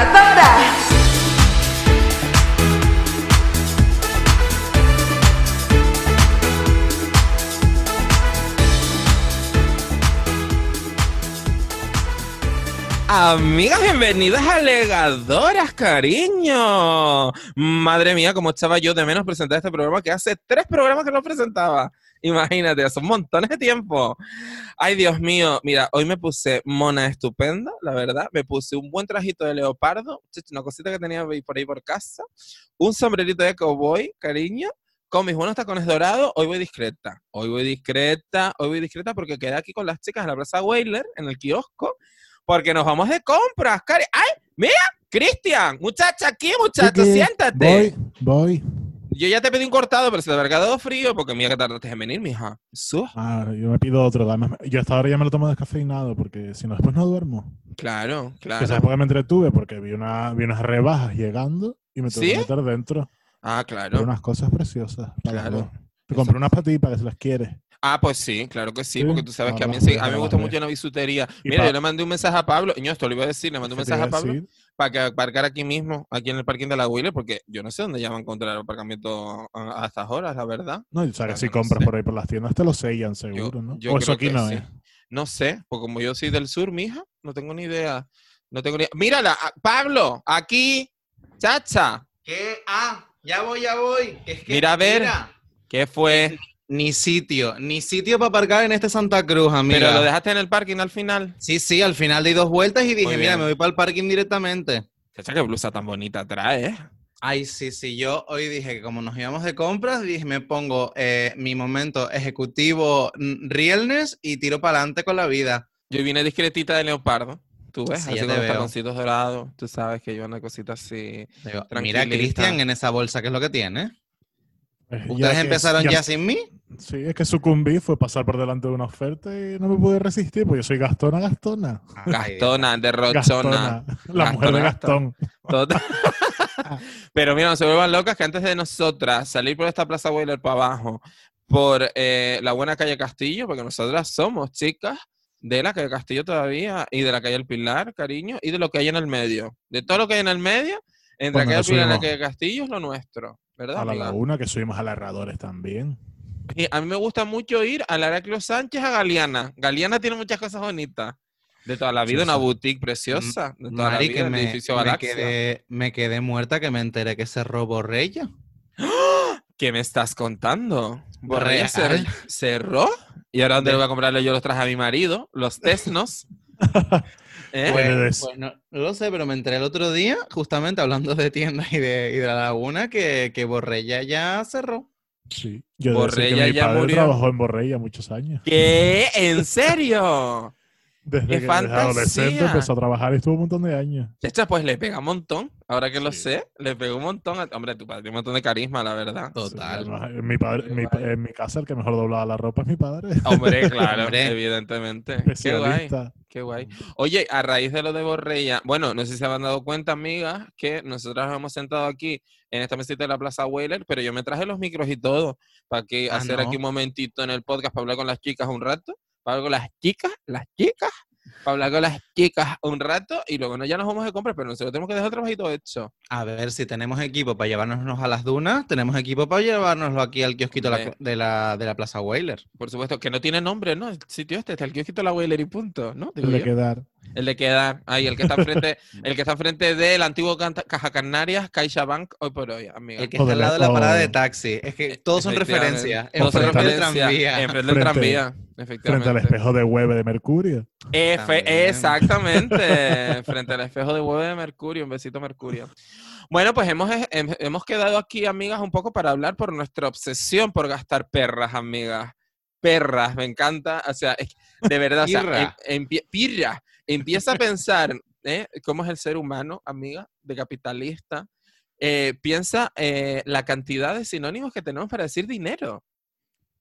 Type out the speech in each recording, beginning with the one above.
Alegadora. Amigas, bienvenidas a Legadoras, cariño. Madre mía, cómo estaba yo de menos presentar este programa que hace tres programas que no presentaba. Imagínate, son montones de tiempo. Ay, Dios mío, mira, hoy me puse mona estupenda, la verdad. Me puse un buen trajito de leopardo, una cosita que tenía por ahí por casa, un sombrerito de cowboy, cariño, con mis buenos tacones dorados, hoy voy discreta. Hoy voy discreta, hoy voy discreta porque quedé aquí con las chicas en la Plaza Weyler, en el kiosco, porque nos vamos de compras, cari. ¡Ay! ¡Mira! Cristian, muchacha aquí, muchacho, siéntate. Voy, voy. Yo ya te pedí un cortado, pero se te ha quedado frío porque mira que tardaste en venir, mija. Su. Ah, yo me pido otro. además, Yo hasta ahora ya me lo tomo descafeinado porque si no, después no duermo. Claro, claro. por qué me entretuve porque vi, una, vi unas rebajas llegando y me tuve ¿Sí? que meter dentro. Ah, claro. unas cosas preciosas. para Claro. Te compré unas para ti para que se las quieres. Ah, pues sí, claro que sí, Sí, porque tú sabes que a mí, sí- a mí me gusta mucho la bisutería. Mira, pa- yo le mandé un mensaje a Pablo, y yo esto lo iba a decir, le mandé un ¿Qué te mensaje a Pablo decir? para que aparcar aquí mismo, aquí en el parking de la Wheeler, porque yo no sé dónde ya va a encontrar el aparcamiento a, a estas horas, la verdad. No, o sea, que si no compras sé. por ahí por las tiendas te lo sellan seguro, ¿no? yo o eso aquí no sí. es. No sé, porque como yo soy del sur, mija, no tengo ni idea. No tengo ni Mírala, ah, Pablo, aquí, chacha. ¿Qué? Ah, ya voy, ya voy. Es que, Mira, a ver. mira, ¿Qué fue? Ni sitio, ni sitio para aparcar en este Santa Cruz, amiga. Pero lo dejaste en el parking al final. Sí, sí, al final di dos vueltas y dije, mira, me voy para el parking directamente. Chacha, qué blusa tan bonita trae, ¿eh? Ay, sí, sí, yo hoy dije que como nos íbamos de compras, dije, me pongo eh, mi momento ejecutivo realness y tiro para adelante con la vida. Yo vine discretita de leopardo. Tú ves, Sí, así con los dorados. Tú sabes que yo una cosita así. Digo, mira, Cristian, en esa bolsa, ¿qué es lo que tiene? Eh, ya ¿Ustedes que- empezaron ya, sin mí? Sí, es que sucumbí, fue pasar por delante de una oferta y no me pude resistir, porque yo soy Gastona Gastona. Ay, Gastona, derrochona. Gastona, la mujer de Gastona, Gastón. Pero mira, no se vuelvan locas que antes de nosotras salir por esta Plaza Boiler para abajo, por eh, la buena calle Castillo, porque nosotras somos chicas de la calle Castillo todavía y de la calle El Pilar, cariño, y de lo que hay en el medio. De todo lo que hay en el medio, entre Bueno, la calle El que Pilar y la calle Castillo es lo nuestro, ¿verdad? A la amiga? laguna, que subimos a también. Y a mí me gusta mucho ir a la Heraclio Sánchez a Galeana. Galeana tiene muchas cosas bonitas. De toda la vida, Sí, una sí. boutique preciosa. De toda Mari, la que vida, el me, edificio me quedé, me quedé muerta que me enteré que se robó Reyes. ¿Qué me estás contando? Borrella cerró. Y ahora dónde De- voy a comprarle yo los trajes a mi marido, los tesnos. ¿Eh? Pues- no, no lo sé, pero me enteré el otro día, justamente hablando de tiendas y de, y de la laguna, que, que Borrella ya cerró. Sí. Yo debo decir Borrella que mi ya padre murió. trabajó en Borrella muchos años. ¿Qué? ¿En serio? Desde ¡Qué que desde adolescente empezó a trabajar y estuvo un montón de años. Echa, pues le pega un montón. Ahora que lo sé, le pega un montón. a- Hombre, tu padre tiene un montón de carisma, la verdad. Total. Sí, además, mi padre, mi- en mi casa el que mejor doblaba la ropa es mi padre. Hombre, claro, Hombre. evidentemente. Qué guay. Qué guay. Oye, a raíz de lo de Borrella, bueno, no sé si se habrán dado cuenta, amigas, que nosotros nos hemos sentado aquí en esta mesita de la Plaza Wheeler, pero yo me traje los micros y todo, para que Ah, hacer no. aquí un momentito en el podcast para hablar con las chicas un rato, hablar con las chicas, las chicas, para hablar con las chicas un rato y luego no, ya nos vamos de compras, pero nosotros tenemos que dejar el trabajito hecho. A ver, si tenemos equipo para llevárnoslos a las dunas, tenemos equipo para llevárnoslo aquí al kiosquito de de la, de la Plaza Weyler. Por supuesto, que no tiene nombre, ¿no? El sitio este, está el kiosquito de la Wheeler y punto, ¿no? Digo de quedar. El de quedar, ahí, el que está enfrente, el que está enfrente del antiguo Caja Canarias, CaixaBank, hoy por hoy, amiga. El que está al lado de la- parada de taxi. Es que todos son referencias. Todos son Enfrente Enfrente del referencias. tranvía. Enfrente del Frente- tranvía, Frente al espejo de Web de Mercurio. Efe- exactamente, frente al espejo de huevo de Mercurio, un besito Mercurio. Bueno, pues hemos, hem- hemos quedado aquí, amigas, un poco para hablar por nuestra obsesión por gastar perras, amigas. Perras, me encanta. O sea, es- de verdad, o sea, Pirra. em- pirra. Empieza a pensar ¿eh? cómo es el ser humano, amiga, de capitalista. Eh, piensa eh, la cantidad de sinónimos que tenemos para decir dinero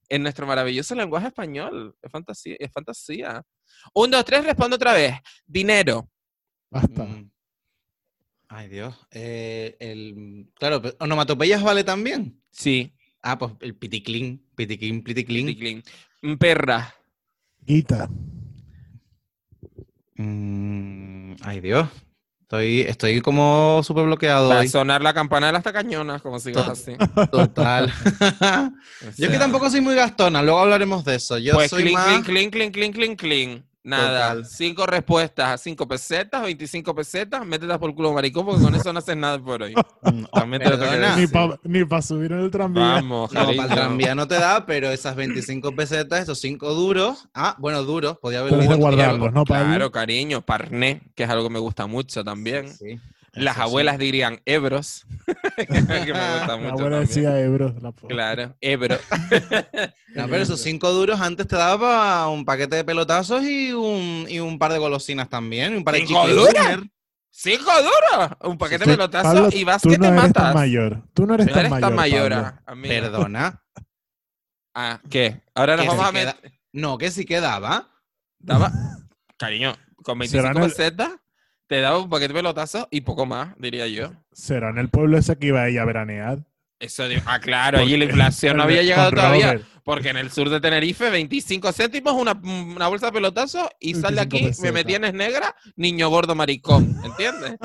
en nuestro maravilloso lenguaje español. Es fantasía. Es fantasía. Un, dos, tres, respondo otra vez. Dinero. Basta. Mm. Ay, Dios. Eh, el, claro, pero onomatopeyas vale también. Sí. Ah, pues el piticlin, piticlin, piticlin. Ticlin. Mm, Perra. Guita. Mm, ay, Dios. Estoy, estoy como súper bloqueado Va a sonar la campana de las tacañonas, como sigas así. Total. O Yo que tampoco soy muy gastona, luego hablaremos de eso. Yo Pues soy clink, más... clink, clink, clink, clink, clink. Nada. Total. Cinco respuestas a cinco pesetas, 25 pesetas, mételas por el culo maricón, porque con eso no haces nada por hoy. También te perdona. Ni para pa subir en el tranvía. Vamos, No, para el tranvía no te da, pero esas 25 pesetas, esos 5 duros. Ah, bueno, duros, podía haber guardarlos, ¿no? Claro, cariño, parné, que es algo que me gusta mucho también. Sí, Las eso sí. abuelas dirían ebros, que me gusta abuela también. decía Ebro. la Claro, ebro. No, pero esos 5 duros antes te daba un paquete de pelotazos y un, y un par de golosinas también. y Un par de ¿Cinco duros? ¡Cinco duros! Un paquete de pelotazo Pablo, y vas tú que no te eres matas. tan mayor. Tú no eres No tan eres mayor. tan ah. Perdona. Ah, ¿qué? Ahora nos vamos a meter... No, que sí quedaba. Daba... Cariño, con Será 25 en el- pesetas te daba un paquete de pelotazos y poco más, diría yo. ¿Será en el pueblo ese que iba ella a veranear? Eso Ah, claro, allí la inflación no había llegado todavía. Robert. Porque en el sur de Tenerife, 25 céntimos, una, una bolsa de pelotazos y sal de 25 aquí, me pesetas. me tienes negra, niño gordo maricón. ¿Entiendes?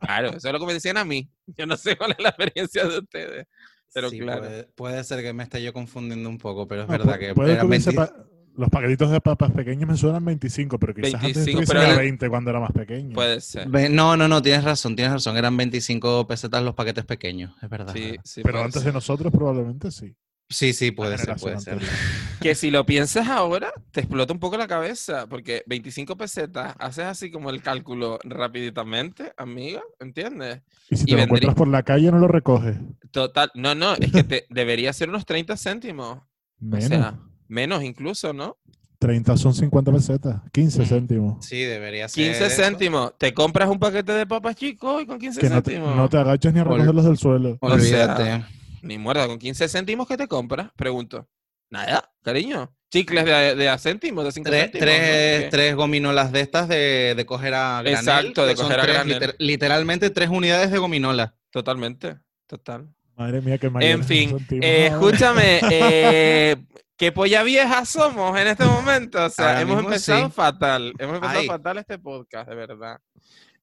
claro, eso es lo que me decían a mí. Yo no sé cuál es la experiencia de ustedes. Pero Sí, claro. Puede, puede ser que me esté yo confundiendo un poco, pero es verdad que puede eran hubiese 20 pa- Los paquetitos de papas pequeños me suenan 25, pero quizás 25, antes pero estuviesen a el- 20 cuando era más pequeño. Puede ser. No, no, no, tienes razón, tienes razón. Eran 25 pesetas los paquetes pequeños, es verdad. Sí, verdad. sí, pero antes ser. de nosotros probablemente sí. Sí, sí, puede ser, puede ser. Que si lo piensas ahora, te explota un poco la cabeza, porque 25 pesetas, haces así como el cálculo rapiditamente, amiga, ¿entiendes? Y si Y te lo encuentras por la calle no lo recoges. Total, no, no, es que te, debería ser unos 30 céntimos, Menos. o sea, menos incluso, ¿no? 30 son 50 pesetas. 15 Mm. céntimos. Sí, debería ser. 15 eso. céntimos, te compras un paquete de papas chicos y con 15 Que no te, céntimos. no te agachas ni a Ol- recogerlos del suelo. O sea, Olvídate. Ni muerda, con 15 céntimos, ¿qué te compras? Pregunto. Nada, cariño. Chicles de, de a céntimos, de 5 Tres, céntimos. tres, ¿no? Tres gominolas de estas de, de coger a granel. Exacto, de que son coger a tres, granel. liter- literalmente tres unidades de gominola. Totalmente, total. Madre mía, qué En fin, eh, escúchame, eh, qué polla vieja somos en este momento. O sea, Ahora hemos empezado sí. fatal. Hemos empezado Ay. fatal este podcast, de verdad.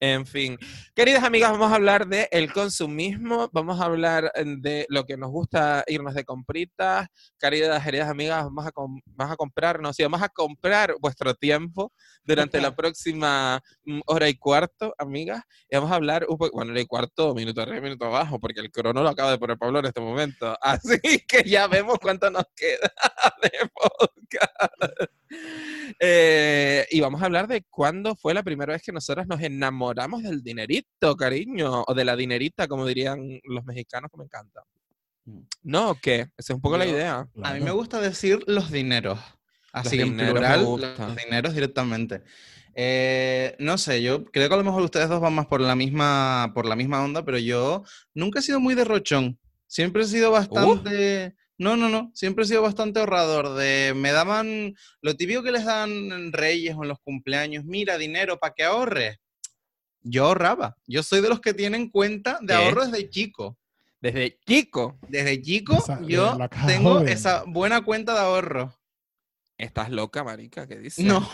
En fin, queridas amigas, vamos a hablar de el consumismo, vamos a hablar eh, de lo que nos gusta irnos de compritas. Queridas, queridas amigas, vamos a, com- vamos a comprarnos y vamos a comprar vuestro tiempo durante la próxima mm, hora y cuarto, amigas. Y vamos a hablar un poco, bueno, hora y cuarto, minuto arriba, minuto abajo, porque el crono lo acaba de poner Pablo en este momento. Así que ya vemos cuánto nos queda de podcast. Eh, y vamos a hablar de cuándo fue la primera vez que nosotros nos enamoramos del dinerito, cariño, o de la dinerita, como dirían los mexicanos, que me encanta. Mm. ¿No? ¿o ¿Qué? Esa es un poco la Yo- idea. A mí me gusta decir los dineros. Así que en plural, los dineros directamente. Eh, no sé, yo creo que a lo mejor ustedes dos van más por la misma, por la misma onda, pero yo nunca he sido muy derrochón. Siempre he sido bastante. No, no, no. Siempre he sido bastante ahorrador. De me daban lo típico que les dan en Reyes o en los cumpleaños. Mira, dinero para que ahorres. Yo ahorraba. Yo soy de los que tienen cuenta de ¿Qué? ahorro desde chico. Desde chico, Desde chico, Esa- yo tengo joven. esa buena cuenta de ahorro. Estás loca, marica, ¿qué dices? No.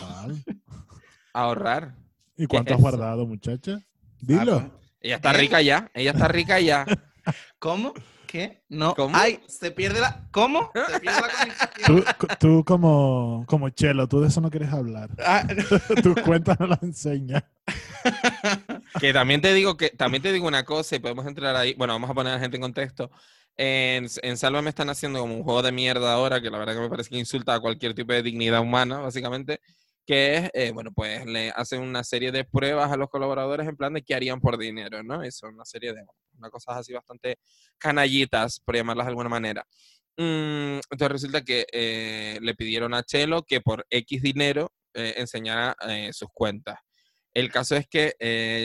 Ahorrar. ¿Y cuánto es has eso? guardado, muchacha? Ah, Dilo. Ella está rica ya, ella está rica ya. ¿Cómo? ¿Qué? No. ¿Cómo? Ay, se pierde la. ¿Cómo? Se pierde la comunicación. Tú, tú como, como Chelo, tú de eso no quieres hablar. Ah, no. Tus cuentas no las enseñas. Que también te digo que también te digo una cosa y podemos entrar ahí. Bueno, vamos a poner a la gente en contexto. En, en Salva me están haciendo como un juego de mierda ahora, que la verdad que me parece que insulta a cualquier tipo de dignidad humana, básicamente, que es, eh, bueno, pues le hacen una serie de pruebas a los colaboradores en plan de qué harían por dinero, ¿no? Y son una serie de cosas así bastante canallitas, por llamarlas de alguna manera. Mm, entonces resulta que eh, le pidieron a Chelo que por X dinero eh, enseñara sus cuentas. El caso es que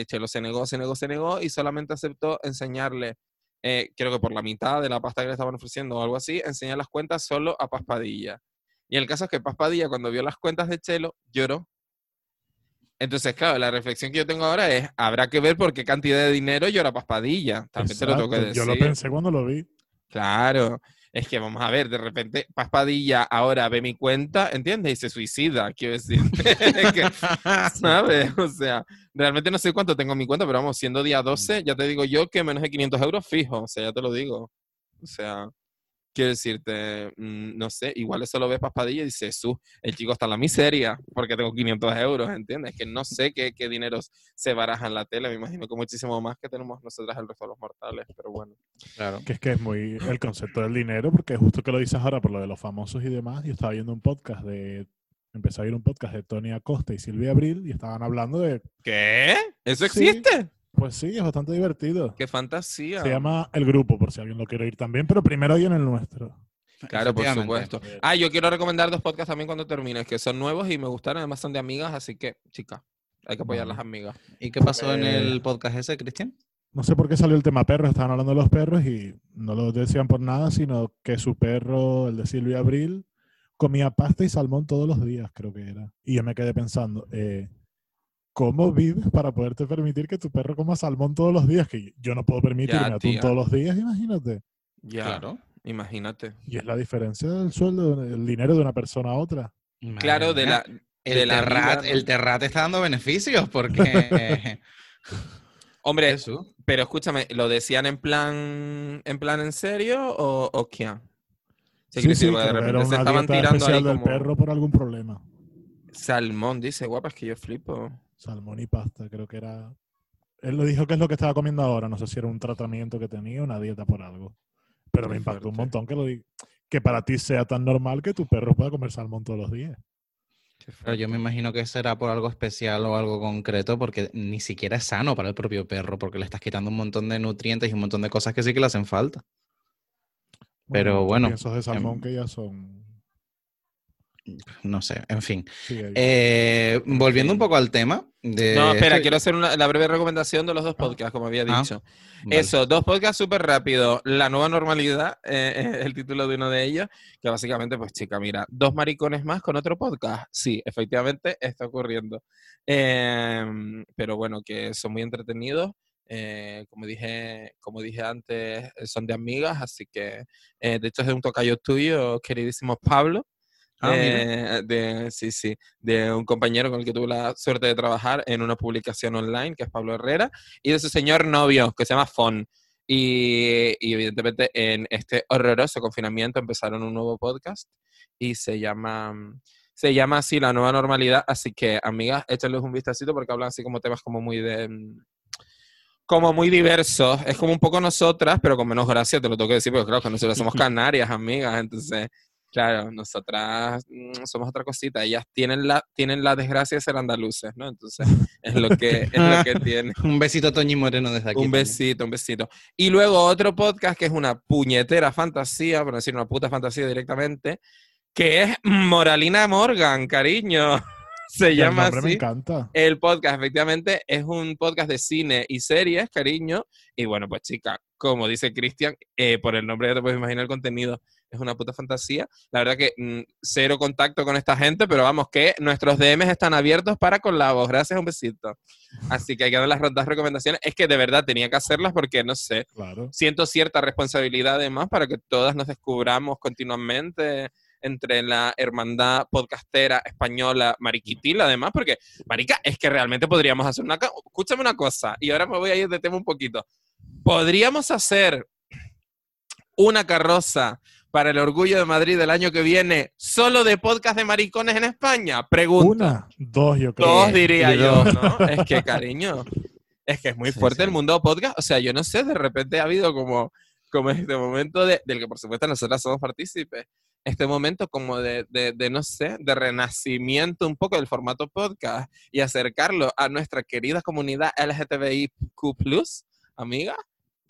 Chelo se negó, se negó, se negó y solamente aceptó enseñarle, eh, creo que por la mitad de la pasta que le estaban ofreciendo o algo así, enseñar las cuentas solo a Paspadilla. Y el caso es que Paspadilla, cuando vio las cuentas de Chelo, lloró. Entonces, claro, la reflexión que yo tengo ahora es, habrá que ver por qué cantidad de dinero llora Paspadilla. También te lo tengo que Exacto, decir. Yo lo pensé cuando lo vi. Claro. Es que vamos a ver, de repente Paspadilla ahora ve mi cuenta, ¿entiendes? Y se suicida, quiero decir. que, ¿Sabes? O sea, realmente no sé cuánto tengo en mi cuenta, pero vamos, siendo día 12, ya te digo yo que menos de 500 euros fijo, o sea, ya te lo digo. O sea, quiero decirte, mm, no sé, igual eso lo ve Paspadilla y dice, su, el chico está en la miseria porque tengo 500 euros, ¿entiendes? Que no sé qué, qué dineros se baraja en la tele, me imagino que muchísimo más que tenemos nosotras el resto de los mortales, pero bueno. Claro. Que es que es muy el concepto del dinero, porque justo que lo dices ahora por lo de los famosos y demás, yo estaba viendo un podcast de, empecé a oír un podcast de Tony Acosta y Silvia Abril y estaban hablando de, ¿Qué? ¿Eso Sí. Pues sí, es bastante divertido. ¡Qué fantasía! Se llama El Grupo, por si alguien lo quiere oír también, pero primero oyen el nuestro. Claro, por supuesto. Ah, yo quiero recomendar dos podcasts también cuando termines, que son nuevos y me gustaron, además son de amigas, así que, chicas, hay que apoyar a las amigas. ¿Y qué pasó en Eh, el podcast ese, Cristian? No sé por qué salió el tema perros, estaban hablando de los perros y no lo decían por nada, sino que su perro, el de Silvia Abril, comía pasta y salmón todos los días, creo que era. Y yo me quedé pensando, eh, ¿cómo vives para poderte permitir que tu perro coma salmón todos los días? Que yo no puedo permitirme atún tía. todos los días, imagínate. Ya, Claro. imagínate. Y es la diferencia del sueldo, el dinero de una persona a otra. Claro, de la, El, la terrat, el Terrat está dando beneficios porque... Hombre, pero escúchame, ¿lo decían en plan en plan en serio o, o qué? Sí, decir, porque de repente se estaban tirando ahí del como perro por algún problema. salmón, dice, guapa, es que yo flipo. Salmón y pasta, creo que era. Él lo dijo que es lo que estaba comiendo ahora. No sé si era un tratamiento que tenía, una dieta por algo. Pero me impactó un montón que lo di- que para ti sea tan normal que tu perro pueda comer salmón todos los días. Pero yo me imagino que será por algo especial o algo concreto, porque ni siquiera es sano para el propio perro, porque le estás quitando un montón de nutrientes y un montón de cosas que sí que le hacen falta. Pero estos bueno, piensos de salmón em, que ya son. No sé, en fin. sí. Eh, volviendo un poco al tema de... No, espera, este- quiero hacer una, la breve recomendación de los dos podcasts, como había Ah, dicho. Vale. Eso, dos podcasts súper rápido. La nueva normalidad, eh, es el título de uno de ellos, que básicamente, pues chica, mira, dos maricones más con otro podcast. Sí, efectivamente está ocurriendo. Em, pero bueno, que son muy entretenidos. eh, como dije, como dije antes, son de amigas, así que eh, de hecho es de un tocayo tuyo, queridísimo Pablo. Ah, eh, de, sí, sí, de un compañero con el que tuve la suerte de trabajar en una publicación online, que es Pablo Herrera, y de su señor novio, que se llama Fon. Y, y evidentemente en este horroroso confinamiento empezaron un nuevo podcast y se llama, se llama así La Nueva Normalidad. Así que, amigas, échales un vistacito porque hablan así como temas como muy de... mm, Como muy diversos. Es como un poco nosotras, pero con menos gracia, te lo tengo que decir, porque claro, que nosotras somos canarias, amigas. Entonces, claro, nosotras mm, somos otra cosita. Ellas tienen la, tienen la desgracia de ser andaluces, ¿no? Entonces, es lo que, es lo que tienen. Un besito a Toñi Moreno desde aquí. Un también. besito, un besito. Y luego otro podcast que es una puñetera fantasía, por decir una puta fantasía directamente, que es Moralina Morgan, cariño. Se el llama me así. encanta. El podcast, efectivamente, es un podcast de cine y series, cariño. Y bueno, pues chica, como dice Cristian, eh, por el nombre ya te puedes imaginar el contenido, es una puta fantasía. La verdad que mm, cero contacto con esta gente, pero vamos, que nuestros DMs están abiertos para colabos. Gracias, un besito. Así que hay que dar las rondas recomendaciones. Es que de verdad tenía que hacerlas porque, no sé, Claro. siento cierta responsabilidad además para que todas nos descubramos continuamente entre la hermandad podcastera española mariquitil, además, porque, marica, es que realmente podríamos hacer una... Escúchame una cosa, y ahora me voy a ir de tema un poquito. Podríamos hacer una carroza para el Orgullo de Madrid del año que viene solo de podcast de maricones en España. Pregunto. Una, dos, yo creo. Dos diría yo. ¿no? Es que, cariño, es que es muy Sí, fuerte sí. el mundo podcast. O sea, yo no sé, de repente ha habido como, como este momento de, del que por supuesto nosotras somos partícipes, este momento como de, de, de, no sé, de renacimiento un poco del formato podcast y acercarlo a nuestra querida comunidad LGTBIQ+, amiga,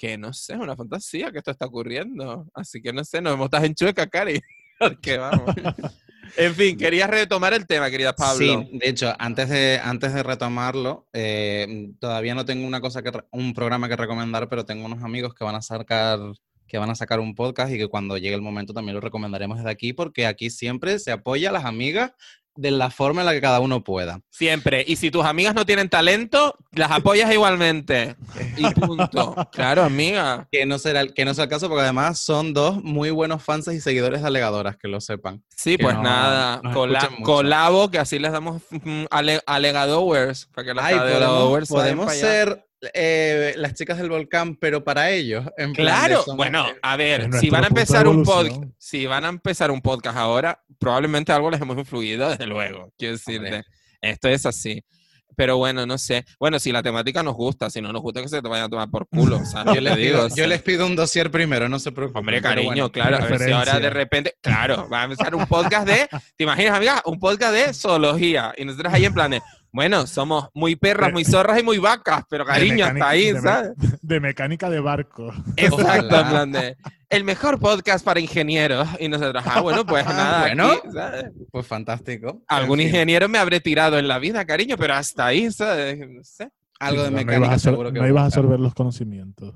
que no sé, es una fantasía que esto está ocurriendo. Así que no sé, nos montas en chueca, Cari. Porque vamos. En fin, querías retomar el tema, querida Pablo. Sí, de hecho, antes de, antes de retomarlo, eh, todavía no tengo una cosa que un programa que recomendar, pero tengo unos amigos que van a sacar que van a sacar un podcast y que cuando llegue el momento también lo recomendaremos desde aquí, porque aquí siempre se apoya a las amigas de la forma en la que cada uno pueda. Siempre. Y si tus amigas no tienen talento, las apoyas igualmente. Y punto. Claro, amiga. Que no, será, el- que no sea el caso, porque además son dos muy buenos fans y seguidores de alegadoras, que lo sepan. Sí, Que pues no- nada. cola- colabo, que así les damos mm, ale- alegadores. Para que las Ay, podemos, podemos ser eh, las chicas del volcán, pero para ellos. en Claro, bueno, a ver, si van a empezar un podcast, si van a empezar un podcast ahora, probablemente algo les hemos influido, desde luego. Quiero decirte, esto es así. Pero bueno, no sé. Bueno, si la temática nos gusta, si no nos gusta que se te vayan a tomar por culo. O sea, Yo les, le digo. pido, o yo les pido un dossier primero, no se preocupen. Hombre, cariño, bueno. claro. A ver si ahora de repente, claro, va a empezar un podcast de, ¿te imaginas, amiga? Un podcast de zoología. Y nosotros ahí en plan de, bueno, somos muy perras, muy zorras y muy vacas, pero cariño, hasta ahí, de me- ¿sabes? De mecánica de barco. Exacto, en plan de, el mejor podcast para ingenieros. Y nosotros, ah, bueno, pues Ah, nada. bueno. aquí, ¿sabes? Pues fantástico. Algún En fin, ingeniero me habré tirado en la vida, cariño, pero hasta ahí, ¿sabes? No sé. Algo de no mecánica ibas a, absor- seguro que no ibas a absorber los conocimientos.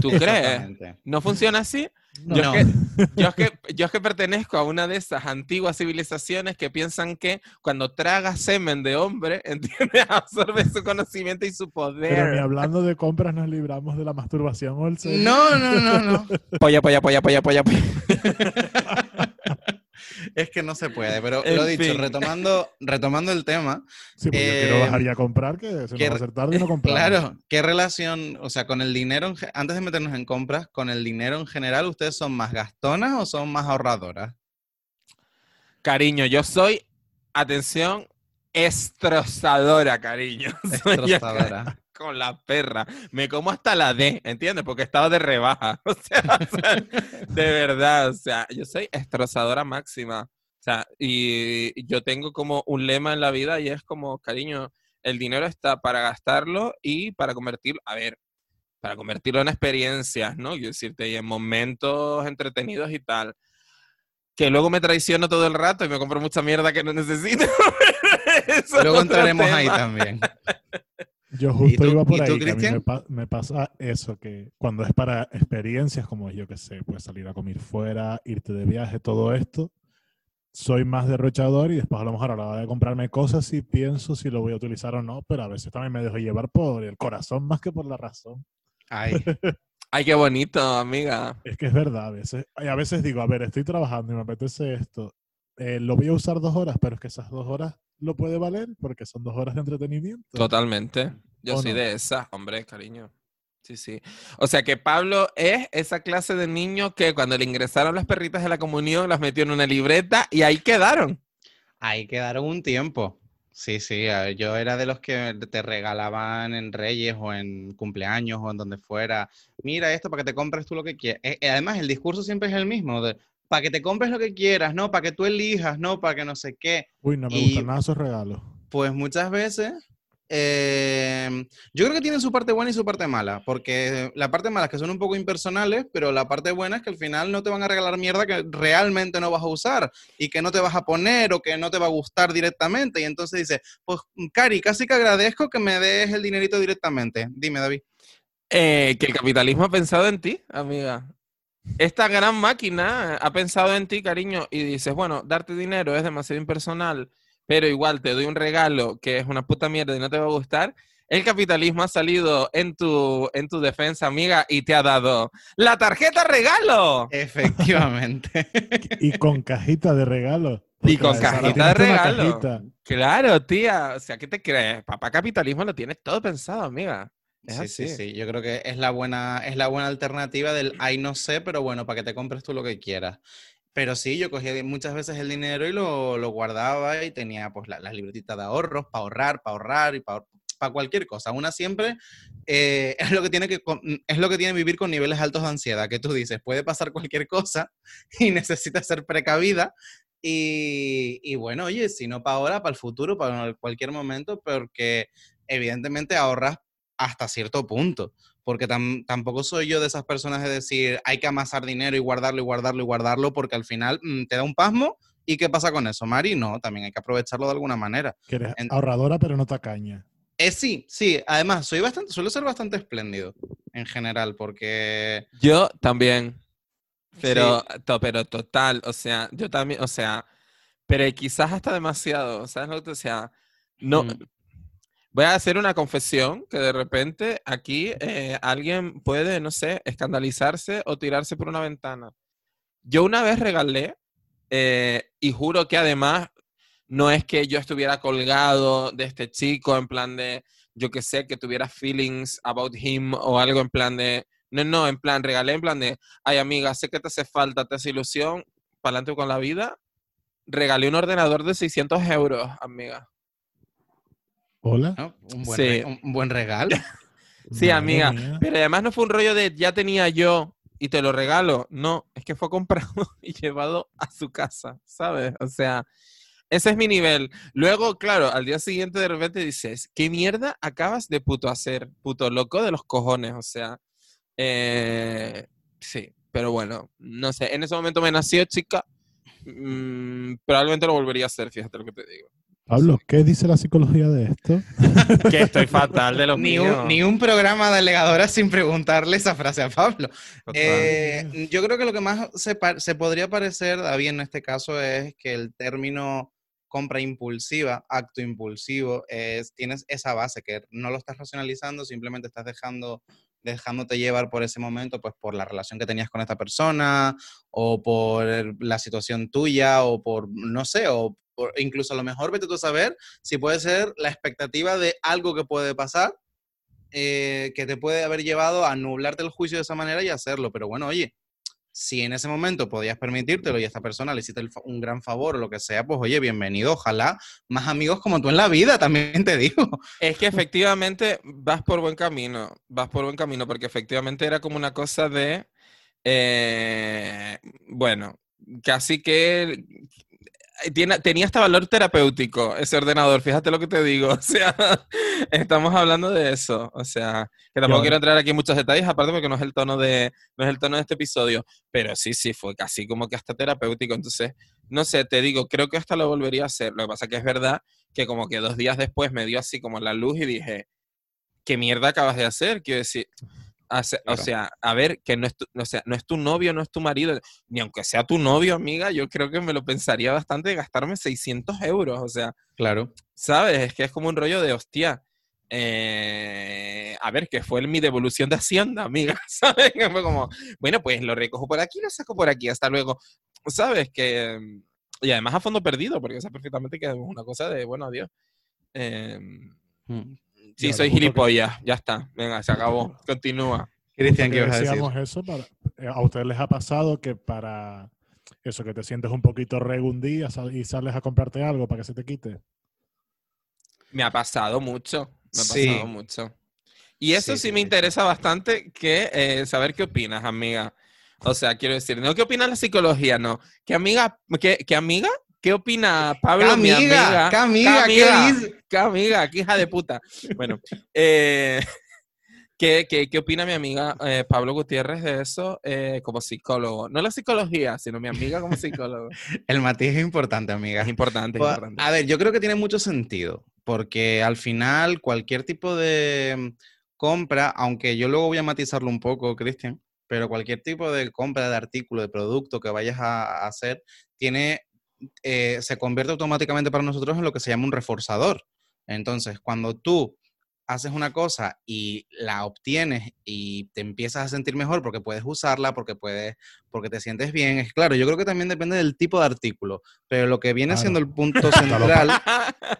¿Tú crees? ¿No funciona así? No. Yo, es que, yo, es que, yo es que pertenezco a una de esas antiguas civilizaciones que piensan que cuando tragas semen de hombre, ¿entiendes? Absorbe su conocimiento y su Pero ni poder. hablando de compras nos libramos de la masturbación o el sexo. No, no, no, no. Polla, polla, polla, polla, polla, polla. Es que no se puede, pero En lo dicho, fin. retomando, retomando el tema, Sí, porque yo Eh, quiero bajar y a comprar, que se nos que- va a hacer tarde y no compramos. claro, ¿qué relación, o sea, con el dinero, antes de meternos en compras, con el dinero en general, ¿ustedes son más gastonas o son más ahorradoras? Cariño, yo soy, atención, estrozadora, cariño. Destrozadora. con la perra. Me como hasta la D, ¿entiendes? Porque estaba de rebaja. O sea, o sea, de verdad, o sea, yo soy destrozadora máxima. O sea, y yo tengo como un lema en la vida y es como, cariño, el dinero está para gastarlo y para convertirlo, a ver, para convertirlo en experiencias, ¿no? Quiero decirte, y en momentos entretenidos y tal. Que luego me traiciono todo el rato y me compro mucha mierda que no necesito. Luego entraremos ahí también. Yo justo tú- iba por y tú, ahí, que a mí me, pa- me pasa eso, que cuando es para experiencias como yo que sé, pues salir a comer fuera, irte de viaje, todo esto, soy más derrochador y después a lo mejor a la hora de comprarme cosas sí pienso si lo voy a utilizar o no, pero a veces también me dejo llevar por el corazón más que por la razón. Ay, Ay, qué bonito, amiga. Es que es verdad, a veces, y a veces digo, a ver, estoy trabajando y me apetece esto, eh, lo voy a usar dos horas, pero es que esas dos horas lo puede valer porque son dos horas de entretenimiento. Totalmente. Yo ¿O soy no? de esa, hombre, cariño. Sí, sí. O sea que Pablo es esa clase de niño que cuando le ingresaron las perritas de la comunión las metió en una libreta y ahí quedaron. ahí quedaron un tiempo. Sí, sí, yo era de los que te regalaban en Reyes o en cumpleaños o en donde fuera. Mira esto para que te compres tú lo que quieras. Eh, Además, el discurso siempre es el mismo, de, para que te compres lo que quieras, no, para que tú elijas, no, para que no sé qué. Uy, no me Y- gustan nada esos regalos. Pues muchas veces, eh, yo creo que tienen su parte buena y su parte mala, porque la parte mala es que son un poco impersonales, pero la parte buena es que al final no te van a regalar mierda que realmente no vas a usar y que no te vas a poner o que no te va a gustar directamente. Y entonces dices, pues Cari, casi que agradezco que me des el dinerito directamente. Dime, David. Eh, que el capitalismo ha pensado en ti, amiga. Esta gran máquina ha pensado en ti, cariño, y dices, bueno, darte dinero es demasiado impersonal, pero igual te doy un regalo que es una puta mierda y no te va a gustar. El capitalismo ha salido en tu, en tu defensa, amiga, y te ha dado la tarjeta regalo. Efectivamente. Y con cajita de regalo. Y con cajita de regalo. cajita. Claro, tía. O sea, ¿qué te crees? Papá capitalismo lo tienes todo pensado, amiga. Es Sí, así. sí, sí. Yo creo que es la buena, es la buena alternativa del ay no sé, pero bueno, para que te compres tú lo que quieras. Pero sí, yo cogía muchas veces el dinero y lo, lo guardaba y tenía pues la- las libretitas de ahorros para ahorrar, para ahorrar y para cualquier cosa. Una siempre eh, es, lo que tiene que, es lo que tiene vivir con niveles altos de ansiedad, que tú dices, puede pasar cualquier cosa y necesitas ser precavida. Y, y bueno, oye, si no para ahora, para el futuro, para cualquier momento, porque evidentemente ahorras hasta cierto punto, porque tam- tampoco soy yo de esas personas de decir hay que amasar dinero y guardarlo y guardarlo y guardarlo, porque al final mm, te da un pasmo. ¿Y qué pasa con eso, Mari? No, también hay que aprovecharlo de alguna manera. Que eres En- ahorradora, pero no tacaña. Eh, sí, sí, además, soy bastante, suelo ser bastante espléndido en general, porque Yo también. Pero, to- pero total, o sea, yo también, o sea, pero quizás hasta demasiado, ¿sabes lo que te decía? No, Mm. Voy a hacer una confesión que de repente aquí eh, alguien puede, no sé, escandalizarse o tirarse por una ventana. Yo una vez regalé, eh, y juro que además no es que yo estuviera colgado de este chico en plan de, yo que sé, que tuviera feelings about him o algo en plan de, no, no, en plan, regalé en plan de, ay amiga, sé que te hace falta, te hace ilusión, para adelante con la vida. Regalé un ordenador de 600 euros, amiga. Hola. ¿no? Un, buen Sí. un- buen regalo. Sí, Madre amiga. mía. Pero además no fue un rollo de ya tenía yo y te lo regalo. No, es que fue comprado y llevado a su casa, ¿sabes? O sea, ese es mi nivel. Luego, claro, al día siguiente de repente dices, ¿qué mierda acabas de puto hacer? Puto loco de los cojones, o sea. eh, sí, pero bueno, no sé. En ese momento me nació, chica. mm, probablemente lo volvería a hacer, fíjate lo que te digo. Pablo, ¿qué dice la psicología de esto? Que estoy fatal de los Ni míos. un, ni un programa de alegadoras sin preguntarle esa frase a Pablo. Eh, yo creo que lo que más se podría parecer, David, en este caso es que el término compra impulsiva, acto impulsivo, es, tienes esa base que no lo estás racionalizando, simplemente estás dejando, dejándote llevar por ese momento, pues por la relación que tenías con esta persona, o por la situación tuya, o por, no sé, o incluso a lo mejor vete tú a saber si puede ser la expectativa de algo que puede pasar eh, que te puede haber llevado a nublarte el juicio de esa manera y hacerlo. Pero bueno, oye, si en ese momento podías permitírtelo y a esta persona le hiciste un gran favor o lo que sea, pues oye, bienvenido. Ojalá más amigos como tú en la vida, también te digo. Es que efectivamente vas por buen camino, vas por buen camino, porque efectivamente era como una cosa de, eh, bueno, casi que tiene, tenía hasta valor terapéutico ese ordenador, fíjate lo que te digo, o sea, estamos hablando de eso, o sea, que tampoco ahora- quiero entrar aquí en muchos detalles, aparte porque no es el tono de, no es el tono de este episodio, pero sí, sí, fue casi como que hasta terapéutico, entonces, no sé, te digo, creo que hasta lo volvería a hacer, lo que pasa que es verdad que como que dos días después me dio así como la luz y dije, ¿qué mierda acabas de hacer? Quiero decir, hace- Claro. o sea, a ver, que no es, tu, o sea, no es tu novio, no es tu marido, ni aunque sea tu novio, amiga, yo creo que me lo pensaría bastante de gastarme 600 euros, o sea, Claro. ¿sabes? Es que es como un rollo de hostia. eh, a ver, que fue mi devolución de Hacienda, amiga, ¿sabes? Que fue como, bueno, pues lo recojo por aquí, lo saco por aquí, hasta luego, ¿sabes? Que, mm, y además a fondo perdido, porque sé perfectamente que es una cosa de, bueno, adiós. Eh, Mm. Sí, soy que- gilipollas, ya está, venga, se acabó, continúa. Cristian, ¿qué ibas a decir? decíamos eso para, eh, a ustedes les ha pasado que para eso que te sientes un poquito rego un día y sales a comprarte algo para que se te quite. Me ha pasado mucho, me ha Sí. pasado mucho. Y eso Sí, sí, sí, me sí. interesa bastante que eh, saber qué opinas, amiga. O sea, quiero decir, no qué opina la psicología, no. ¿Qué amiga, qué, qué amiga? ¿Qué opina Pablo, mi amiga? ¿Qué amiga? ¿Qué amiga? dice? ¿Qué amiga? ¿Qué hija de puta? Bueno, eh, ¿qué, qué, qué opina mi amiga eh, Pablo Gutiérrez de eso eh, como psicólogo? No la psicología, sino mi amiga como psicólogo. El matiz es importante, amiga. Es importante, es Pues, importante. A ver, yo creo que tiene mucho sentido, porque al final cualquier tipo de mm, compra, aunque yo luego voy a matizarlo un poco, Cristian, pero cualquier tipo de compra de artículo, de producto que vayas a, a hacer, tiene, eh, se convierte automáticamente para nosotros en lo que se llama un reforzador. Entonces, cuando tú haces una cosa y la obtienes y te empiezas a sentir mejor porque puedes usarla, porque puedes, porque te sientes bien, es claro, yo creo que también depende del tipo de artículo, pero lo que viene Claro. siendo el punto central,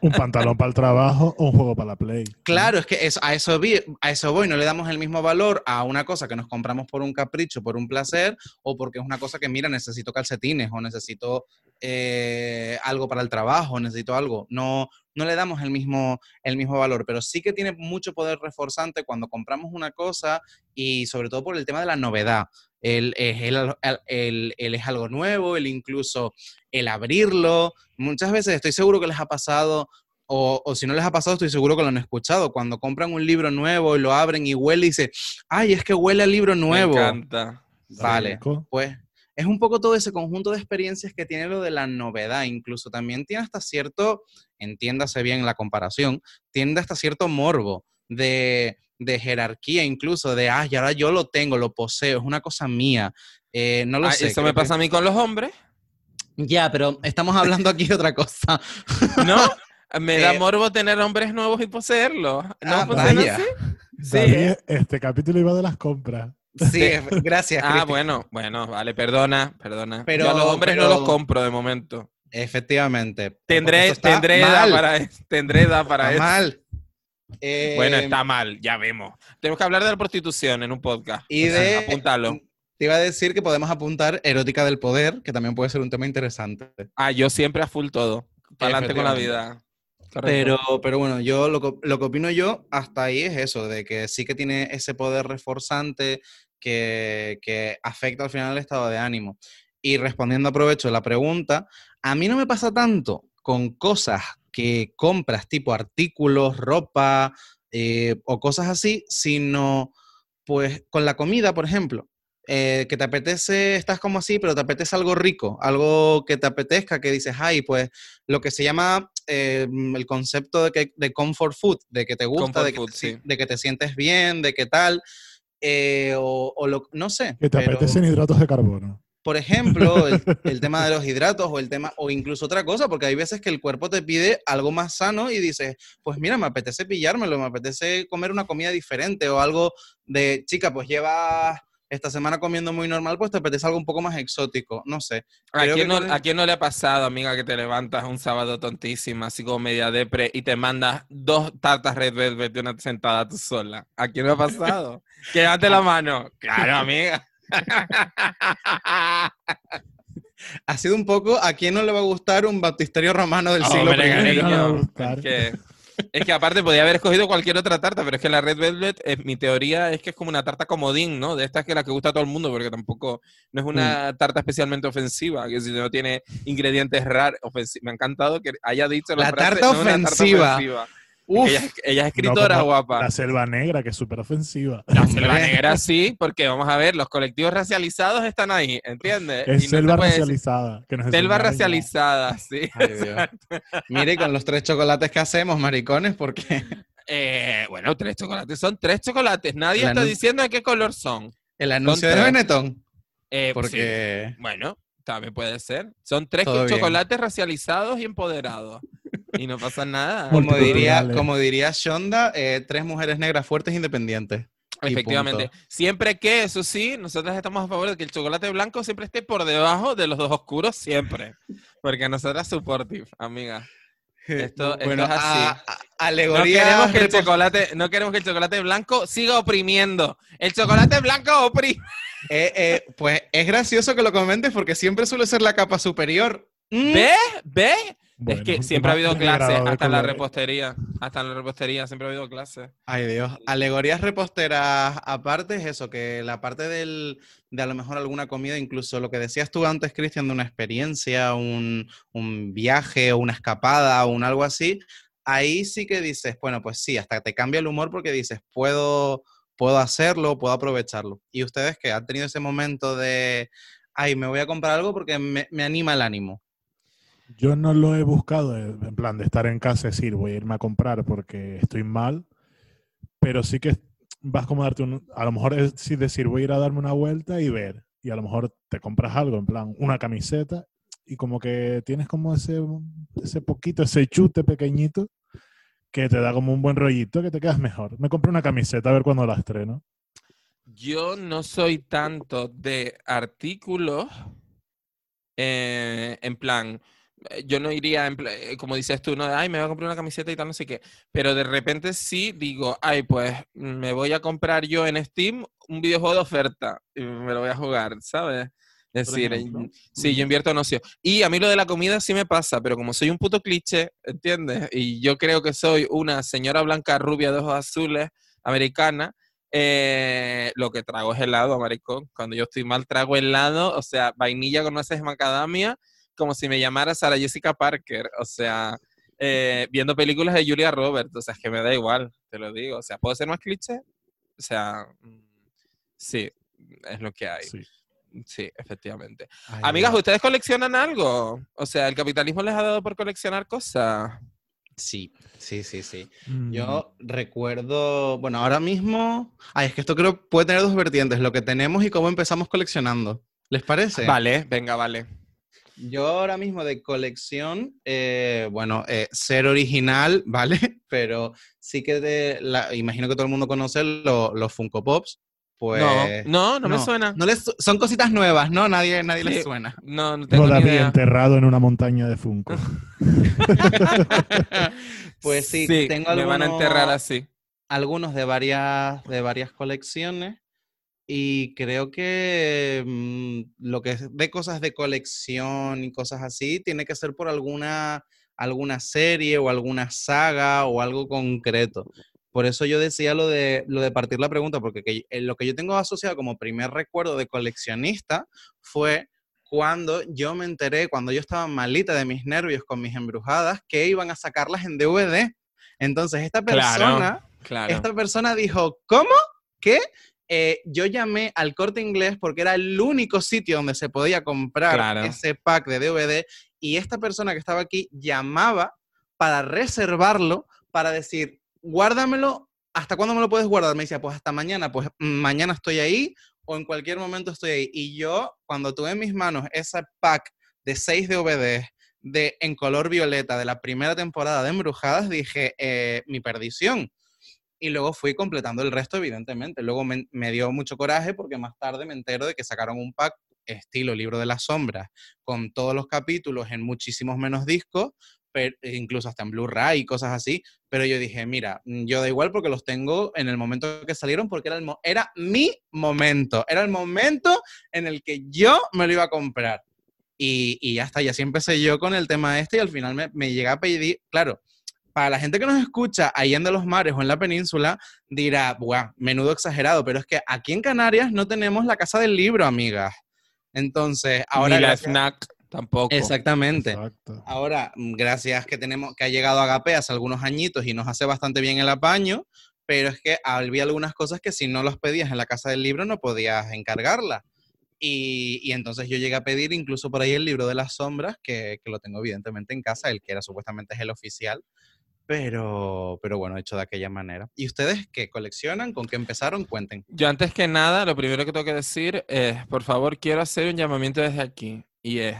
Un pantalón para el trabajo o un juego para la play. claro, es que eso, a, eso vi- a eso voy, no le damos el mismo valor a una cosa que nos compramos por un capricho, por un placer, o porque es una cosa que, mira, necesito calcetines o necesito eh, algo para el trabajo, necesito algo. No, no le damos el mismo, el mismo valor, pero sí que tiene mucho poder reforzante cuando compramos una cosa y sobre todo por el tema de la novedad. El, es el- el- el- el es algo nuevo, el incluso el abrirlo. Muchas veces estoy seguro que les ha pasado, o, o si no les ha pasado, estoy seguro que lo han escuchado. Cuando compran un libro nuevo y lo abren y huele y dice, ay, es que huele a libro nuevo. Me encanta. Vale. Rico. Pues es un poco todo ese conjunto de experiencias que tiene lo de la novedad. Incluso también tiene hasta cierto, entiéndase bien la comparación, tiene hasta cierto morbo de, de jerarquía, incluso de, ah, y ahora yo lo tengo, lo poseo, es una cosa mía. Eh, no lo Ah, sé. eso me que- pasa a mí con los hombres. Ya, pero estamos hablando aquí de otra cosa. ¿No? Me da Eh, morbo tener hombres nuevos y poseerlos. ¿No Ah, vaya. así? David, este capítulo iba de las compras. Sí, gracias. Ah, bueno, bueno, vale, perdona, perdona. Pero- Yo a los hombres no los compro de momento. Efectivamente. Tendré, tendré edad para eso. Tendré edad para está eso. mal. Eh, Bueno, está mal, ya vemos. Tenemos que hablar de la prostitución en un podcast. Y de. Te iba a decir que podemos apuntar erótica del poder, que también puede ser un tema interesante. Ah, yo siempre a full todo. Para adelante con la vida. Correcto. Pero, pero bueno, yo lo, lo que opino yo hasta ahí es eso, de que sí que tiene ese poder reforzante que, que afecta al final el estado de ánimo. Y respondiendo aprovecho la pregunta, a mí no me pasa tanto con cosas que compras, tipo artículos, ropa eh, o cosas así, sino pues con la comida, por ejemplo. eh, que te apetece, estás como así, pero te apetece algo rico, algo que te apetezca, que dices, ay, pues lo que se llama eh, el concepto de, que, de comfort food, de que te gusta, de que, food, te, sí. de que te sientes bien, de que tal, eh, o, o lo, no sé. Que te pero, apetecen hidratos de carbono. Por ejemplo, el, el tema de los hidratos o el tema, o incluso otra cosa, porque hay veces que el cuerpo te pide algo más sano y dices, pues mira, me apetece pillármelo, me apetece comer una comida diferente o algo de, chica, pues llevas esta semana comiendo muy normal, pues te apetece algo un poco más exótico, no sé. ¿A quién, que no, a quién no le ha pasado, amiga, que te levantas un sábado tontísima, así como media depre, y te mandas dos tartas Red Velvet de una sentada tú sola? ¿A quién no ha pasado? que levante la mano. Claro, amiga. Ha sido un poco, ¿a quién no le va a gustar un baptisterio romano del siglo I? Es que, es aparte podía haber escogido cualquier otra tarta, pero es que la Red Velvet, eh, mi teoría es que es como una tarta comodín, ¿no? De estas que la que gusta a todo el mundo, porque tampoco no es una tarta especialmente ofensiva, que si no tiene ingredientes raros, Me ha encantado que haya dicho la, La frase, tarta "No es una ofensiva". Uf, Ella, es- ella es escritora guapa. La selva negra, que es súper ofensiva. La selva negra sí, porque vamos a ver, los colectivos racializados están ahí, ¿entiendes? Es Y selva racializada. Que Selva racializada, sí. Ay. Mire, y con los tres chocolates que hacemos, maricones, porque Eh, bueno, tres chocolates. Son tres chocolates. Nadie El está anun- diciendo de qué color son. el anuncio de. Benetton, Eh, sí. porque Bueno, también puede ser. Son tres chocolates racializados y empoderados. Y no pasa nada. Como diría, como diría Shonda, eh, tres mujeres negras fuertes e independientes. Efectivamente. punto. Siempre que, eso sí, nosotros estamos a favor de que el chocolate blanco siempre esté por debajo de los dos oscuros, siempre. Porque nosotras supportive, amiga. Esto, esto Bueno, es así. a- a- No alegoría queremos, que el chocolate, no queremos que el chocolate blanco siga oprimiendo. El chocolate blanco oprime. Eh, eh, pues es gracioso que lo comentes porque siempre suele ser la capa superior. Mm, ¿Ves? ¿Ves? Bueno, es que siempre ha habido clases, hasta en la repostería. Hasta en la repostería siempre ha habido clases. Ay Dios, alegorías reposteras aparte es eso, que la parte del, de a lo mejor alguna comida, incluso lo que decías tú antes, Cristian, de una experiencia, un, un viaje o una escapada o un algo así, ahí sí que dices, bueno, pues sí, hasta te cambia el humor porque dices, puedo, puedo hacerlo, puedo aprovecharlo. Y ustedes que han tenido ese momento de, ay, me voy a comprar algo porque me, me anima el ánimo. Yo no lo he buscado eh, en plan de estar en casa y decir voy a irme a comprar porque estoy mal, pero sí que vas como a darte un, a lo mejor es sí decir voy a ir a darme una vuelta y ver, y a lo mejor te compras algo, en plan una camiseta, y como que tienes como ese, ese poquito, ese chute pequeñito que te da como un buen rollito que te quedas mejor. Me compré una camiseta a ver cuándo la estreno. Yo no soy tanto de artículos eh, en plan, yo no iría, eh, como dices tú, no, ay, me voy a comprar una camiseta y tal, no sé qué, pero de repente sí digo, ay, pues me voy a comprar yo en Steam un videojuego de oferta y me lo voy a jugar, ¿sabes? Es decir, sí, yo invierto en ocio. Y a mí lo de la comida sí me pasa, pero como soy un puto cliché, ¿entiendes? Y yo creo que soy una señora blanca rubia de ojos azules, americana, eh, lo que trago es helado, maricón. Cuando yo estoy mal, trago helado, o sea, vainilla con nueces de macadamia, como si me llamara Sara Jessica Parker, o sea, eh, viendo películas de Julia Roberts, o sea, es que me da igual, te lo digo. O sea, ¿puedo ser más cliché? O sea, mm, sí, es lo que hay. Sí. Sí, efectivamente. Ay, Amigas. ¿ustedes coleccionan algo? O sea, ¿el capitalismo les ha dado por coleccionar cosas? Sí, sí, sí, sí. Mm. Yo recuerdo, bueno, ahora mismo, ay, es que esto creo puede tener dos vertientes, lo que tenemos y cómo empezamos coleccionando. ¿Les parece? Vale, venga, vale. Yo ahora mismo de colección, eh, bueno, eh, ser original, ¿vale? Pero sí que de la, imagino que todo el mundo conoce lo- los Funko Pops. Pues, no, no, no me suena. no les, son cositas nuevas, ¿no? Nadie, nadie Sí. les suena. No, no Tengo ni idea. enterrado en una montaña de Funko. pues sí, tengo me van a algunos- enterrar así. algunos de varias, de varias colecciones y creo que mm, lo que es de cosas de colección y cosas así tiene que ser por alguna, alguna serie o alguna saga o algo concreto. Por eso yo decía lo de, lo de partir la pregunta, porque que- eh, lo que yo tengo asociado como primer recuerdo de coleccionista fue cuando yo me enteré, cuando yo estaba malita de mis nervios con mis embrujadas, que iban a sacarlas en DVD. Entonces, esta Claro. persona Claro. esta persona dijo, ¿cómo? ¿Qué? Eh, yo llamé al corte inglés porque era el único sitio donde se podía comprar Claro. ese pack de DVD y esta persona que estaba aquí llamaba para reservarlo, para decir, guárdamelo, ¿hasta cuándo me lo puedes guardar? Me decía, pues hasta mañana, pues mm, mañana estoy ahí o en cualquier momento estoy ahí. Y yo, cuando tuve en mis manos ese pack de seis DVDs de, en color violeta de la primera temporada de Embrujadas, dije, eh, mi perdición y luego fui completando el resto, evidentemente. Luego me, dio mucho coraje porque más tarde me entero de que sacaron un pack estilo Libro de las Sombras, con todos los capítulos en muchísimos menos discos, pero, incluso hasta en Blu-ray y cosas así. Pero yo dije, mira, mm, yo da igual porque los tengo en el momento que salieron, porque era, el era mi momento, era el momento en el que yo me lo iba a comprar. Y, y ya está, y así empecé yo con el tema este y al final me, me llegué a pedir, claro, para la gente que nos escucha ahí en de los mares o en la península, dirá, buah, menudo exagerado, pero es que aquí en Canarias no tenemos la casa del libro, amigas. Entonces, ahora... Ni la gracias- FNAC tampoco. Exactamente. Exacto. Ahora, mm, gracias que tenemos, que ha llegado Agape hace algunos añitos y nos hace bastante bien el apaño, pero es que había algunas cosas que si no las pedías en la casa del libro no podías encargarlas. Y, y entonces yo llegué a pedir incluso por ahí el libro de las sombras, que, que lo tengo evidentemente en casa, el que era supuestamente es el oficial, pero, pero bueno, hecho de aquella manera. ¿Y ustedes qué coleccionan? ¿Con qué empezaron? Cuenten. Yo antes que nada, lo primero que tengo que decir es, por favor, quiero hacer un llamamiento desde aquí. Y es,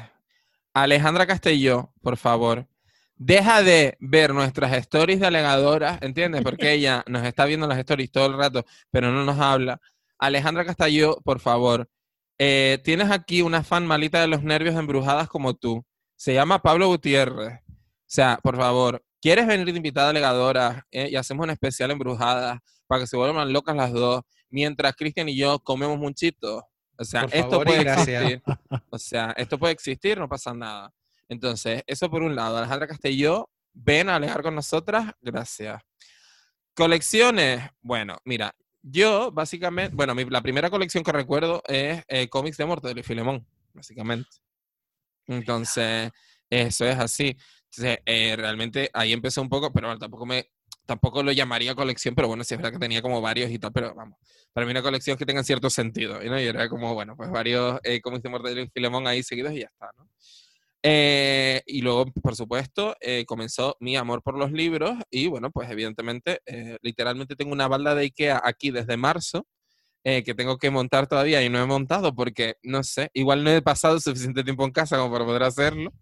Alejandra Castelló, por favor, deja de ver nuestras stories de alegadoras, ¿entiendes? Porque ella nos está viendo las stories todo el rato, pero no nos habla. Alejandra Castelló, por favor, eh, tienes aquí una fan malita de los nervios embrujadas como tú. Se llama Pablo Gutiérrez. O sea, por favor, ¿quieres venir de invitada a alegadoras eh, y hacemos un especial embrujadas para que se vuelvan locas las dos, mientras Cristian y yo comemos muchito? O sea, Por esto favor puede gracias. existir. O sea, esto puede existir, no pasa nada. Entonces, eso por un lado. Alejandra Castelló, ven a alegar con nosotras, gracias. Colecciones, bueno, mira, yo básicamente, bueno, mi- la primera colección que recuerdo es eh, cómics de Mortadelo y Filemón, básicamente. Entonces, eso es así. Eh, realmente ahí empezó un poco, pero bueno, tampoco me, tampoco lo llamaría colección, pero bueno, sí es verdad que tenía como varios y tal, pero vamos, para mí una colección que tenga cierto sentido, ¿no? Y era como, bueno, pues varios eh, cómics de Mortadelo y Filemón ahí seguidos y ya está, ¿no? Eh, y luego, por supuesto, eh, comenzó mi amor por los libros y bueno, pues evidentemente, eh, literalmente tengo una balda de Ikea aquí desde marzo eh, que tengo que montar todavía y no he montado porque, no sé, igual no he pasado suficiente tiempo en casa como para poder hacerlo.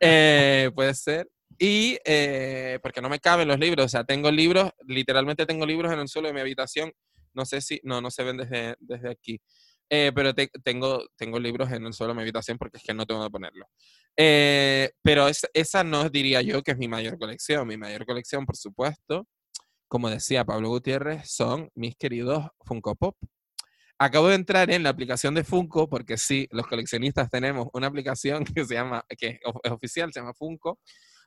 Eh, puede ser. Y eh, porque no me caben los libros, o sea, tengo libros, literalmente tengo libros en el suelo de mi habitación. No sé si, no, no se ven desde, desde aquí. Eh, pero te- tengo, tengo libros en el suelo de mi habitación porque es que no tengo dónde ponerlos. Eh, pero es- esa no diría yo que es mi mayor colección. Mi mayor colección, por supuesto, como decía Pablo Gutiérrez, son mis queridos Funko Pop. Acabo de entrar en la aplicación de Funko, porque sí, los coleccionistas tenemos una aplicación que se llama, que es of- es oficial, se llama Funko,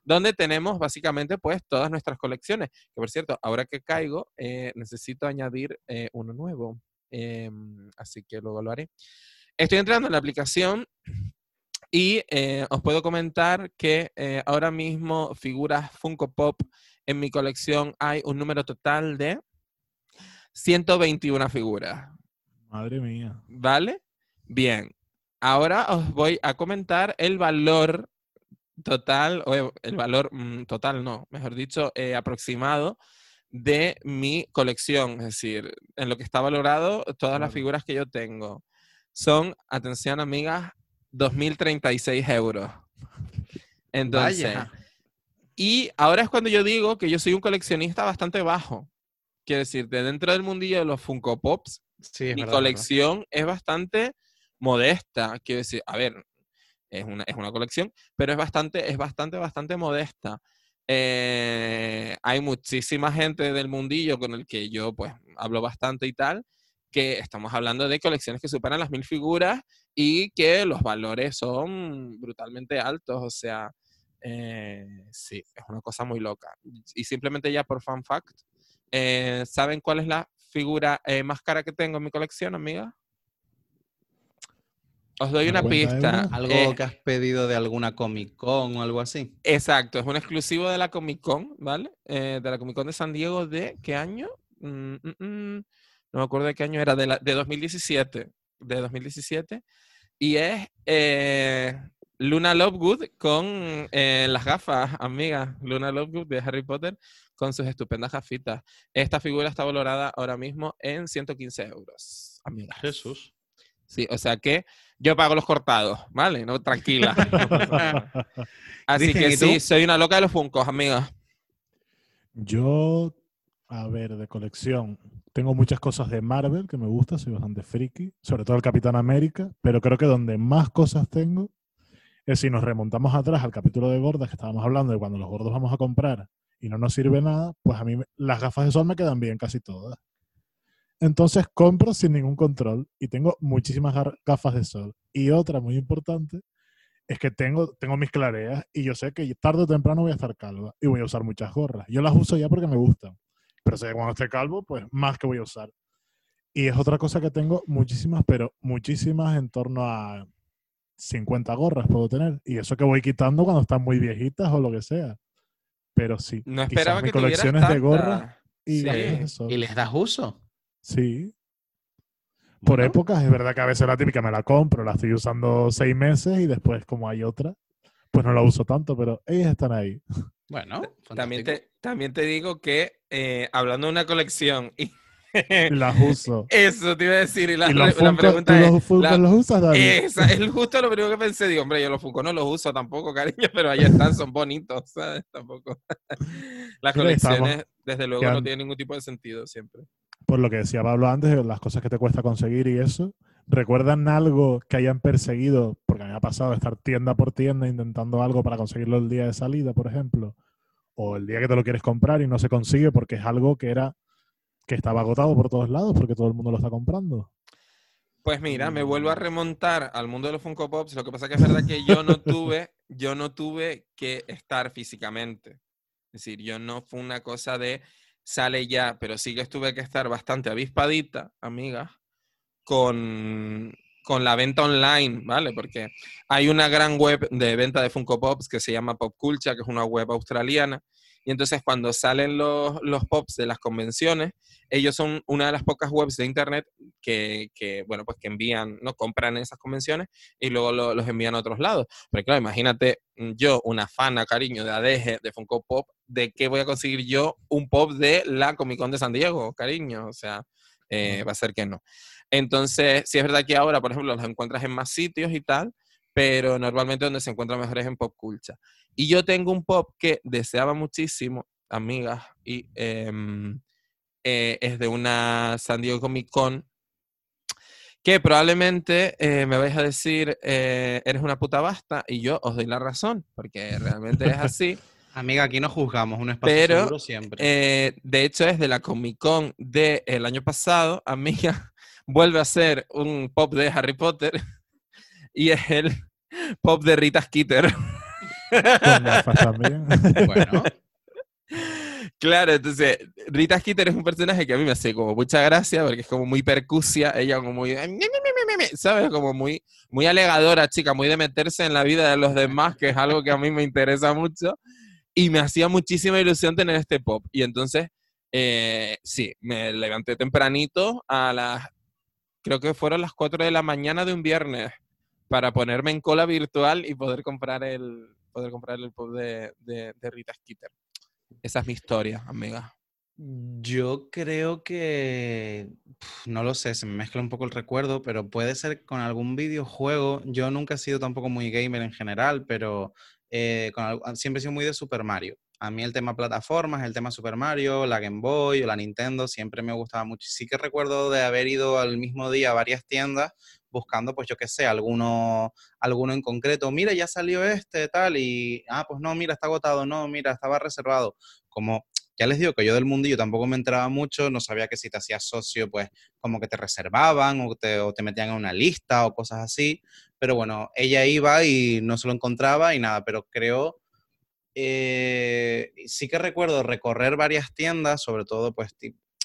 donde tenemos básicamente pues todas nuestras colecciones. Que por cierto, ahora que caigo, eh, necesito añadir eh, uno nuevo. Em, así que luego lo haré. Estoy entrando en la aplicación y eh, os puedo comentar que ahora mismo figuras Funko Pop en mi colección hay un número total de 121 figuras. Madre mía. ¿Vale? Bien. Ahora os voy a comentar el valor total, o el- valor mm, total, no, mejor dicho, eh, aproximado de mi colección. Es decir, en lo que está valorado todas las figuras que yo tengo. Son, atención amigas, 2.036 euros. Entonces, Vaya. Y ahora es cuando yo digo que yo soy un coleccionista bastante bajo. Quiero decir, de dentro del mundillo de los Funko Pops, Sí, mi verdad, es verdad. colección es bastante modesta. Quiero decir, a ver, es una, es una colección, pero es bastante, es bastante, bastante modesta. Eh, hay muchísima gente del mundillo con el que yo pues hablo bastante y tal, que estamos hablando de colecciones que superan las mil figuras y que los valores son brutalmente altos. O sea, eh, sí, es una cosa muy loca. Y simplemente ya por fan fact, eh, ¿saben cuál es la figura eh, más cara que tengo en mi colección, amiga? Os doy una 50 pista. euros. Algo Eh, que has pedido de alguna Comic Con o algo así. Exacto, es un exclusivo de la Comic Con, ¿vale? Eh, de la Comic Con de San Diego de ¿qué año? Mm, mm, mm, no me acuerdo de qué año era, de, la, de 2017. De 2017. Y es eh, Luna Lovegood con eh, las gafas, amiga. Luna Lovegood de Harry Potter con sus estupendas gafitas. Esta figura está valorada ahora mismo en 115 euros, amiga. Jesús. Sí, o sea que yo pago los cortados, ¿vale? No, tranquila. Así que sí, soy una loca de los funcos, amiga. Yo, a ver, de colección, tengo muchas cosas de Marvel que me gusta, soy bastante friki, sobre todo el Capitán América, pero creo que donde más cosas tengo si nos remontamos atrás al capítulo de gordas que estábamos hablando de cuando los gordos vamos a comprar y no nos sirve nada, pues a mí las gafas de sol me quedan bien casi todas. Entonces compro sin ningún control y tengo muchísimas gafas de sol. Y otra muy importante es que tengo, tengo mis clareas y yo sé que tarde o temprano voy a estar calva y voy a usar muchas gorras. Yo las uso ya porque me gustan, pero sé que cuando esté calvo, pues más que voy a usar. Y es otra cosa que tengo muchísimas, pero muchísimas en torno a 50 gorras puedo tener. Y eso que voy quitando cuando están muy viejitas o lo que sea. Pero sí. No esperaba que colecciones de gorras tanta. y Sí. ¿Y les das uso? Sí. Por Bueno, épocas, es verdad que a veces la típica me la compro, la estoy usando seis meses y después, como hay otra, pues no la uso tanto, pero ellas están ahí. Bueno, También te, también te digo que eh, hablando de una colección Y las uso. eso te iba a decir y la, y los la Funko, ¿tú es los la- los usas, David? esa, es justo lo primero que pensé digo hombre yo los Funko no los uso tampoco cariño pero ahí están son bonitos sabes tampoco las colecciones desde luego no tienen ningún tipo de sentido siempre Por lo que decía Pablo antes, las cosas que te cuesta conseguir y eso. ¿Recuerdan algo que hayan perseguido? Porque a mí me ha pasado de estar tienda por tienda intentando algo para conseguirlo el día de salida, por ejemplo. O el día que te lo quieres comprar y no se consigue porque es algo que era que estaba agotado por todos lados porque todo el mundo lo está comprando. Pues mira, me vuelvo a remontar al mundo de los Funko Pops. Lo que pasa que es verdad que yo no tuve, yo no tuve que estar físicamente. Es decir, yo no fue una cosa de sale ya, pero sí que tuve que estar bastante avispadita, amiga, con, con la venta online, ¿vale? Porque hay una gran web de venta de Funko Pops que se llama Pop Culture, que es una web australiana. Y entonces cuando salen los, los pops de las convenciones, ellos son una de las pocas webs de internet que, que, bueno, pues que envían, no compran en esas convenciones y luego lo- los envían a otros lados. Pero claro, imagínate mm, yo, una fana, cariño, de ADG, de Funko Pop, ¿de qué voy a conseguir yo un pop de la Comic Con de San Diego, cariño? O sea, eh, va a ser que no. Entonces, sí es verdad que ahora, por ejemplo, los encuentras en más sitios y tal, pero normalmente donde se encuentra mejor es en Pop Culture. Y yo tengo un pop que deseaba muchísimo, amigas, y em, eh, es de una San Diego Comic Con que probablemente eh, me vais a decir, eh, eres una puta basta, y yo os doy la razón, porque realmente es así. Amiga, aquí no juzgamos, un espacio Pero, seguro siempre. Eh, de hecho, es de la Comic Con del año pasado, amiga, vuelve a ser un pop de Harry Potter, y es el pop de Rita Skeeter. Con gafas también. Bueno, Claro, entonces Rita Skeeter es un personaje que a mí me hace como mucha gracia porque es como muy percusia, ella como muy, ¿sabes? Como muy, muy alegadora, chica, muy de meterse en la vida de los demás, que es algo que a mí me interesa mucho. Y me hacía muchísima ilusión tener este pop. Y entonces, eh, sí, me levanté tempranito a las, creo que fueron las 4 de la mañana de un viernes para ponerme en cola virtual y poder comprar el, poder comprar el pop de, de, de Rita Skeeter. Esa es mi historia, amiga. Yo creo que, no lo sé, se me mezcla un poco el recuerdo, pero puede ser con algún videojuego. Yo nunca he sido tampoco muy gamer en general, pero eh, con siempre he sido muy de Super Mario. A mí el tema plataformas, el tema Super Mario, la Game Boy o la Nintendo siempre me gustaba mucho. Sí que recuerdo de haber ido al mismo día a varias tiendas buscando, pues yo qué sé, alguno, alguno en concreto. Mira, ya salió este, tal, y, ah, pues no, mira, está agotado, no, mira, estaba reservado. Como ya les digo que yo del mundillo tampoco me enteraba mucho, no sabía que si te hacías socio, pues como que te reservaban o te, o te metían en una lista o cosas así. Pero bueno, ella iba y no se lo encontraba y nada, pero creo, eh, sí que recuerdo recorrer varias tiendas, sobre todo pues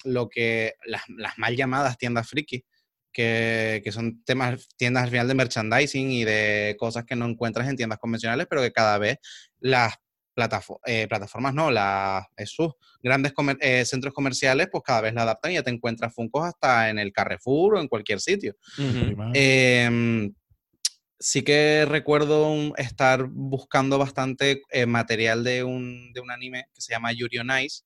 lo que, las, las mal llamadas tiendas friki, que, que son temas, tiendas al final de merchandising y de cosas que no encuentras en tiendas convencionales, pero que cada vez las platafo- eh, plataformas, no, las, esos grandes comer- eh, centros comerciales, pues cada vez la adaptan y ya te encuentras Funkos hasta en el Carrefour o en cualquier sitio. Em, sí que recuerdo un- estar buscando bastante eh, material de un, de un anime que se llama Yuri on Ice.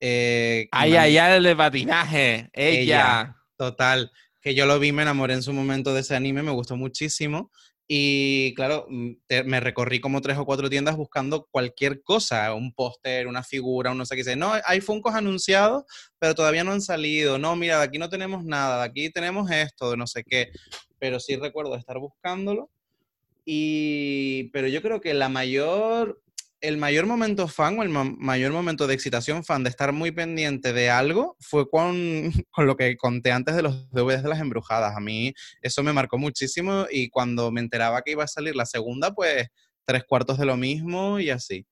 eh, Ay, ay, ay, el de patinaje. Ella. Ella. Total, que yo lo vi, me enamoré en su momento de ese anime, me gustó muchísimo. Y claro, mm, te- me recorrí como tres o cuatro tiendas buscando cualquier cosa, un póster, una figura, un no sé qué. No, hay Funkos anunciados, pero todavía no han salido. No, mira, de aquí no tenemos nada, de aquí tenemos esto, de no sé qué. Pero sí recuerdo estar buscándolo. Y, pero yo creo que la mayor, el mayor momento fan o el ma- mayor momento de excitación fan de estar muy pendiente de algo fue con, con lo que conté antes de los DVDs de las embrujadas. A mí eso me marcó muchísimo y cuando me enteraba que iba a salir la segunda, pues tres cuartos de lo mismo y así.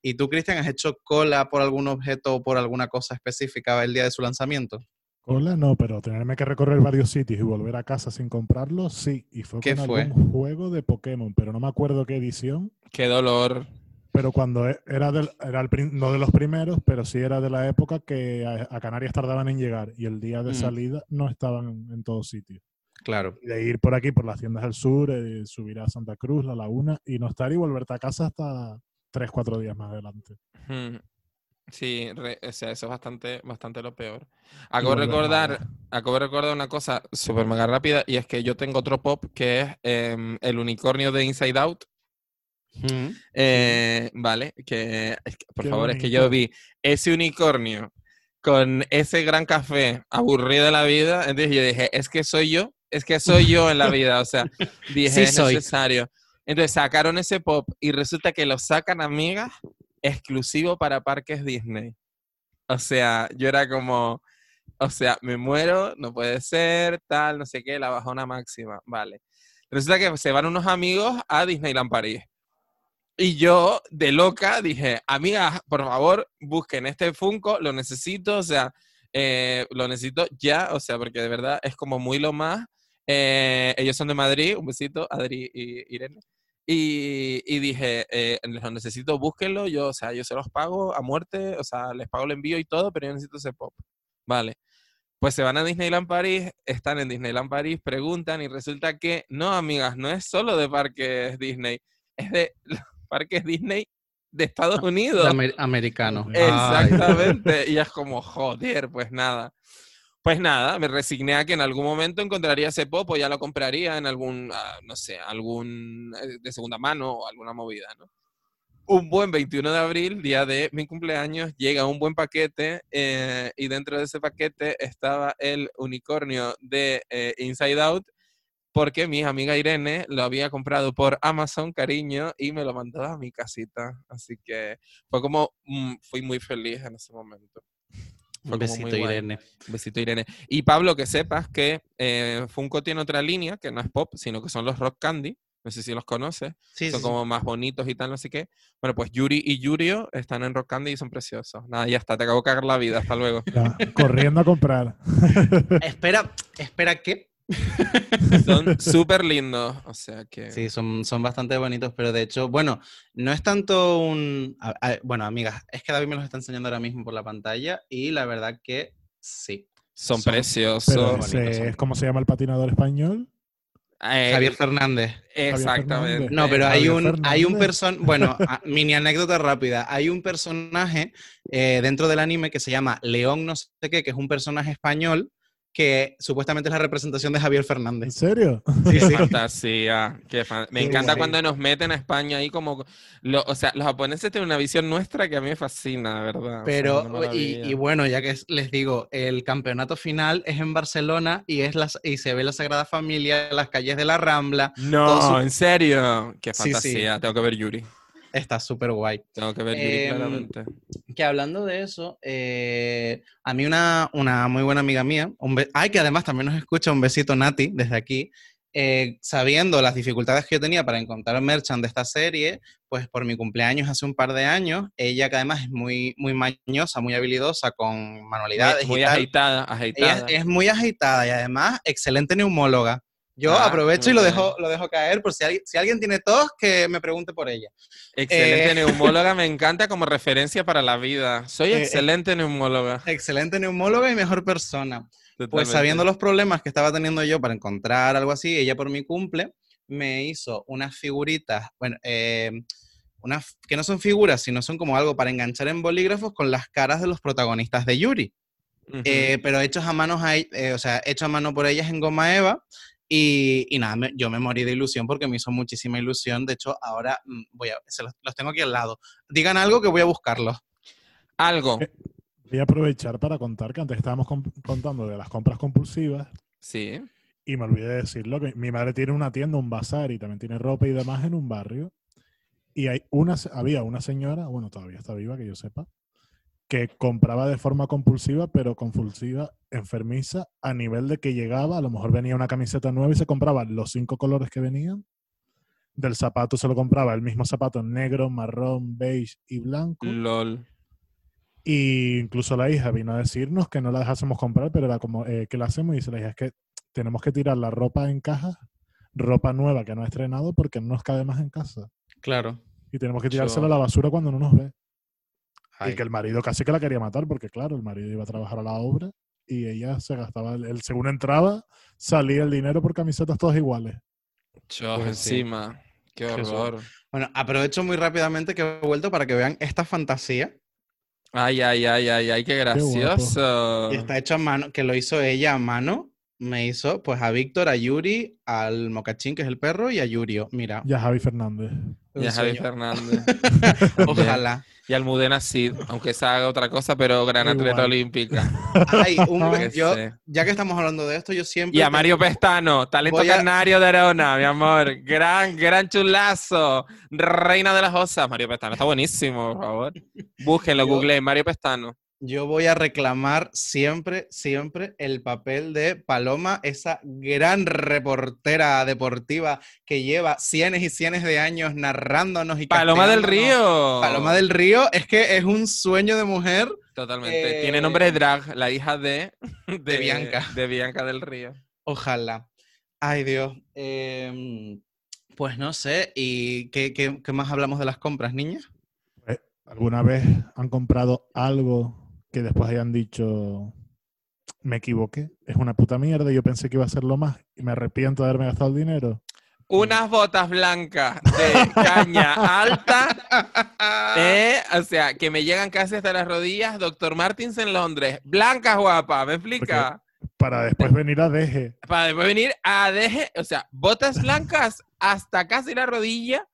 ¿Y tú, Cristian, has hecho cola por algún objeto o por alguna cosa específica el día de su lanzamiento? Cola no, pero tenerme que recorrer varios sitios y volver a casa sin comprarlo, sí. Y fue ¿Qué con fue? algún juego de Pokémon, pero no me acuerdo qué edición. Qué dolor. Pero cuando e- era, del, era el, no de los primeros, pero sí era de la época que a, a Canarias tardaban en llegar y el día de Mm. salida no estaban en todos sitios. Claro. Y de ir por aquí, por las tiendas del sur, eh, subir a Santa Cruz, La Laguna y no estar y volverte a casa hasta tres, cuatro días más adelante. Sí, re- o sea, eso es bastante, bastante lo peor. Acabo de recordar, acabo de recordar una cosa súper mega rápida y es que yo tengo otro pop que es em, el unicornio de Inside Out. Eh, vale, que, es que, por Qué favor, es que yo vi ese unicornio con ese gran café aburrido de la vida, entonces yo dije, es que soy yo, es que soy yo en la vida, o sea, dije, Sí es soy. necesario. Entonces sacaron ese pop y resulta que lo sacan, amigas, exclusivo para parques Disney. O sea, yo era como, o sea, me muero, no puede ser, tal, no sé qué, la bajona máxima, vale. Resulta que se van unos amigos a Disneyland París. Y yo, de loca, dije, amigas, por favor, busquen este Funko, lo necesito, o sea, eh, lo necesito ya, o sea, porque de verdad es como muy lo más. Eh, ellos son de Madrid, un besito, Adri y Irene. Y, y dije, eh, lo necesito, búsquenlo, yo, o sea, yo se los pago a muerte, o sea, les pago el envío y todo, pero yo necesito ese pop. Vale. Pues se van a Disneyland París, están en Disneyland París, preguntan y resulta que, no, amigas, no es solo de parques Disney, es de parques Disney de Estados Unidos. Amer- americano. Ay. Exactamente. Y es como, joder, pues nada. Pues nada, me resigné a que en algún momento encontraría ese pop o ya lo compraría en algún, ah, no sé, algún eh, de segunda mano o alguna movida, ¿no? Un buen 21 de abril, día de mi cumpleaños, llega un buen paquete eh, y dentro de ese paquete estaba el unicornio de eh, Inside Out porque mi amiga Irene lo había comprado por Amazon, cariño, y me lo mandó a mi casita. Así que fue como, mm, fui muy feliz en ese momento. Fue Un besito, guay. Irene. Un besito, Irene. Y Pablo, que sepas que eh, Funko tiene otra línea, que no es pop, sino que son los Rock Candy. No sé si los conoces. Sí, son sí, sí. como más bonitos y tal, no sé qué. Bueno, pues Yuri y Yurio están en Rock Candy y son preciosos. Nada, ya está, te acabo de cagar la vida. Hasta luego. Ya, corriendo a comprar. Espera, espera, ¿qué? Son súper lindos. O sea que. Sí, son, son bastante bonitos, pero de hecho, bueno, no es tanto un... a- a- bueno, amigas, es que David me los está enseñando ahora mismo por la pantalla y la verdad que sí. Son, Son- preciosos. Pero bonitos, ese son. es como se llama el patinador español. Eh, Javier Fernández. Exactamente. Fernández. No, pero hay un, hay un Fernández. person, bueno, a- mini anécdota rápida. Hay un personaje eh, dentro del anime que se llama León no sé qué, que es un personaje español que supuestamente es la representación de Javier ¿En Fernández. serio? Sí, Qué sí. fantasía. qué fan- Me Qué encanta guay. cuando nos meten a España ahí como... lo- o sea, los japoneses tienen una visión nuestra que a mí me fascina, ¿verdad? O sea, una Pero, y, bueno, ya que es- les digo, el campeonato final es en Barcelona y, es las, y se ve la Sagrada Familia, las calles de la Rambla. No, su- en serio. Qué Sí, sí. fantasía. Tengo que ver Yuri. Está súper guay. Tengo que ver Em, claramente. Que hablando de eso, eh, a mí una, una muy buena amiga mía, un ay, que además también nos escucha, un besito Nati desde aquí, eh, sabiendo las dificultades que yo tenía para encontrar merchant de esta serie, pues por mi cumpleaños hace un par de años, ella que además es muy, muy mañosa, muy habilidosa con manualidades Muy, muy y tal, agitada, ella agitada. es, es muy agitada y además excelente neumóloga. Yo Ah, aprovecho y lo dejo, lo dejo caer por si, alguien- si alguien tiene tos, que me pregunte por ella. Excelente eh, neumóloga, me encanta como referencia para la vida. Soy Eh, eh, excelente neumóloga. Excelente neumóloga y mejor persona. Pues totalmente. sabiendo los problemas que estaba teniendo yo para encontrar algo así, ella por mi cumple me hizo unas figuritas, bueno, eh, unas que no son figuras, sino son como algo para enganchar en bolígrafos con las caras de los protagonistas de Yuri, Ujú. eh, pero hechos a manos, ahí, eh, o sea, hechos a mano por ellas en goma eva. Y, y nada, me- yo me morí de ilusión porque me hizo muchísima ilusión. De hecho, ahora mm, voy a, se los, los tengo aquí al lado. Digan algo que voy a buscarlos. Algo. Eh, Voy a aprovechar para contar que antes estábamos contando de las compras compulsivas Sí. y me olvidé de decirlo, que mi madre tiene una tienda, un bazar y también tiene ropa y demás en un barrio. Y hay una, había una señora, bueno, todavía está viva, que yo sepa, que compraba de forma compulsiva, pero compulsiva, enfermiza, a nivel de que llegaba, a lo mejor venía una camiseta nueva y se compraba los cinco colores que venían. Del zapato se lo compraba el mismo zapato negro, marrón, beige y blanco. LOL. Y incluso la hija vino a decirnos que no la dejásemos comprar, pero era como, eh, ¿qué le hacemos? Y dice la hija, es que tenemos que tirar la ropa en cajas, ropa nueva que no ha estrenado porque no nos cabe más en casa. Claro. Y tenemos que Yo- tirársela a la basura cuando no nos ve. Y que el marido casi que la quería matar porque, claro, el marido iba a trabajar a la obra y ella se gastaba, el, el- según entraba, salía el dinero por camisetas todas iguales. Chos, Pues sí. encima. Qué Jesús. horror. Bueno, aprovecho muy rápidamente que he vuelto para que vean esta fantasía. Ay, ay, ay, ay, ay, qué gracioso. Y está hecho a mano, que lo hizo ella a mano. Me hizo, pues, a Víctor, a Yuri, al Mocachín, que es el perro, y a Yurio. Mira. Y a Javi Fernández. Y a Javi. Fernández. Ojalá. Y Almudena Cid, aunque se haga otra cosa, pero gran Igual. atleta olímpica. Ay, un, yo, ya que estamos hablando de esto, yo siempre. Y a tengo- Mario Pestano, talento a- canario de Arona, mi amor. Gran, gran chulazo. Reina de las osas. Mario Pestano está buenísimo, por favor. Búsquenlo, Yo- googleen, Mario Pestano. Yo voy a reclamar siempre, siempre el papel de Paloma, esa gran reportera deportiva que lleva cienes y cienes de años narrándonos y Paloma del. Río. Paloma del Río es que es un sueño de mujer. Totalmente. Eh, Tiene nombre de drag, la hija de, de, Bianca. De Bianca del Río. Ojalá. Ay, Dios. Em, pues no sé. ¿Y qué, qué- qué más hablamos de las compras, niñas? ¿Alguna vez han comprado algo que después hayan dicho, me equivoqué, es una puta mierda, yo pensé que iba a ser lo más y me arrepiento de haberme gastado el dinero? Unas botas blancas de caña alta, eh, o sea, que me llegan casi hasta las rodillas. Doctor Martins en Londres. Blancas, guapa, ¿me explica? Para después venir a deje. Para después venir a deje, o sea, botas blancas hasta casi la rodilla,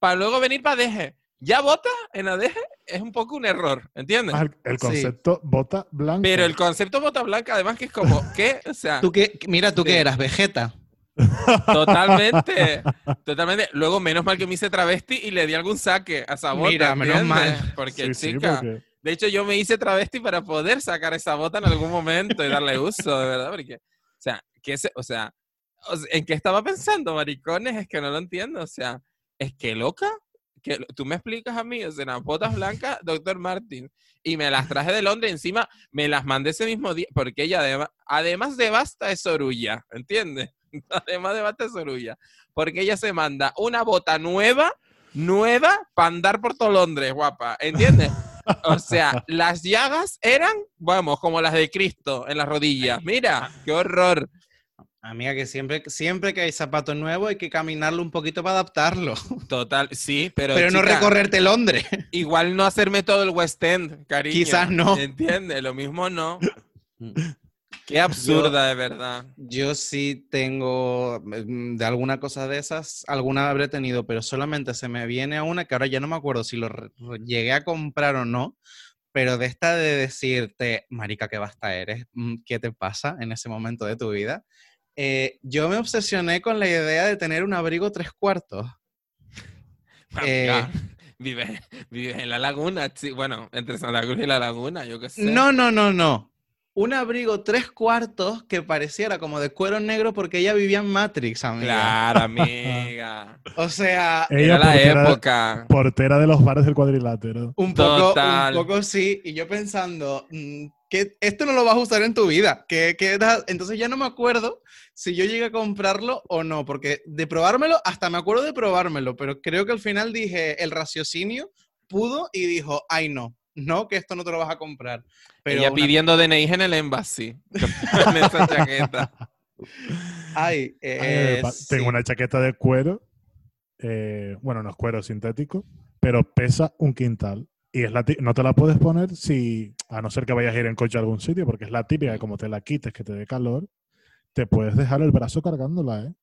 para luego venir para deje. Ya bota en adeje es un poco un error, ¿entiendes? Ah, el, Sí. concepto bota blanca. Pero el concepto bota blanca, además, que es como, ¿qué? O sea, ¿Tú qué? Mira, tú Sí. que eras Vegeta. totalmente, totalmente. Luego, menos mal que me hice travesti y le di algún saque a esa bota. Mira, menos mal. Porque, Sí, sí, chica, porque- de hecho, yo me hice travesti para poder sacar esa bota en algún momento y darle uso, de verdad, porque, o sea, ¿qué se, o sea, ¿en qué estaba pensando, maricones? Es que no lo entiendo, o sea, es que loca, que tú me explicas a mí, o sea, botas blancas, doctor Martin, y me las traje de Londres, encima me las mandé ese mismo día, porque ella además, además de basta es orulla, ¿entiendes? Además de basta es orulla, porque ella se manda una bota nueva, nueva, para andar por todo Londres, guapa, ¿entiendes? O sea, las llagas eran, vamos, como las de Cristo en las rodillas. Mira, qué horror. Amiga, que siempre, siempre que hay zapato nuevo hay que caminarlo un poquito para adaptarlo. Total, sí, pero. Pero no chica, recorrerte Londres. Igual no hacerme todo el West End, cariño. Quizás no. ¿Entiendes? Lo mismo no. Qué absurda, de verdad. Yo sí tengo mm, de alguna cosa de esas, alguna habré tenido, pero solamente se me viene a una que ahora ya no me acuerdo si lo llegué a comprar o no, pero de esta de decirte, marica, qué basta eres, mm, ¿qué te pasa en ese momento de tu vida? Eh, yo me obsesioné con la idea de tener un abrigo tres cuartos. Eh, Vive, vive en la laguna, sí, bueno, entre Santa Cruz y la laguna, yo qué sé. No, no, no, no. Un abrigo tres cuartos que pareciera como de cuero negro porque ella vivía en Matrix, amiga. Claro, amiga. O sea, Ella Era la portera- época. Portera de los bares del cuadrilátero. Un poco, Total. un poco sí, y yo pensando, mm, que esto no lo vas a usar en tu vida. que que da- Entonces ya no me acuerdo si yo llegué a comprarlo o no, porque de probármelo, hasta me acuerdo de probármelo, pero creo que al final dije, el raciocinio pudo y dijo, ay no, no, que esto no te lo vas a comprar. Pero Ella una- pidiendo DNI en el embassy. Con esa chaqueta. Ay, eh, sí. Tengo una chaqueta de cuero. eh, bueno, no es cuero sintético, pero pesa un quintal. Y es la no te la puedes poner si, a no ser que vayas a ir en coche a algún sitio, porque es la típica que como te la quites, que te dé calor, te puedes dejar el brazo cargándola, ¿eh?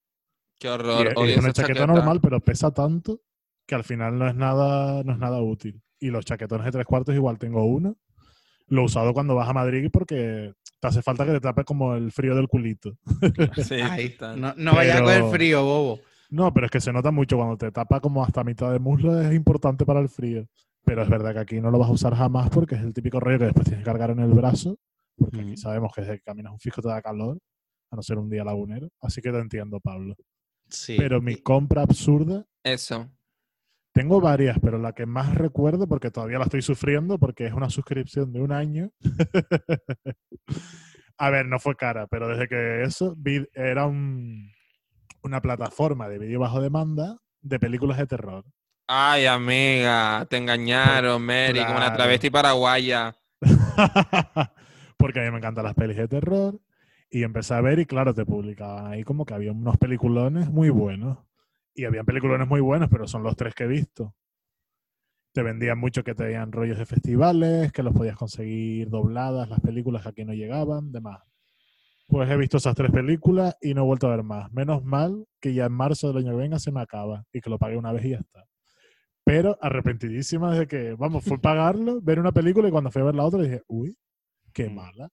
Qué Y horror. es, odio es una chaqueta, chaqueta. normal, pero pesa tanto que al final no es nada, no es nada útil. Y los chaquetones de tres cuartos igual tengo uno. Lo he usado cuando vas a Madrid porque te hace falta que te tape como el frío del culito. Sí, Ay, no, no vayas a Pero- coger frío, bobo. No, pero es que se nota mucho cuando te tapa como hasta mitad de muslo, es importante para el frío. Pero es verdad que aquí no lo vas a usar jamás porque es el típico rollo que después tienes que cargar en el brazo, porque aquí sabemos que desde que caminas un fijo te da calor, a no ser un día lagunero. Así que te entiendo, Pablo. Sí. Pero mi compra absurda, Eso. tengo varias, pero la que más recuerdo, porque todavía la estoy sufriendo, porque es una suscripción de un año. a ver, no fue cara, pero desde que eso vi- era un- una plataforma de vídeo bajo demanda de películas de terror. Ay, amiga, te engañaron, Mary, como una travesti paraguaya. Porque a mí me encantan las pelis de terror. Y empecé a ver y claro, te publicaban ahí como que había unos peliculones muy buenos. Y habían peliculones muy buenos, pero son los tres que he visto. Te vendían mucho que tenían rollos de festivales, que los podías conseguir dobladas, las películas que aquí no llegaban, demás. Pues he visto esas tres películas y no he vuelto a ver más. Menos mal que ya en marzo del año que venga se me acaba y que lo pagué una vez y ya está. Pero arrepentidísima de que, vamos, fue pagarlo, ver una película y cuando fui a ver la otra dije, uy, qué Mm. mala.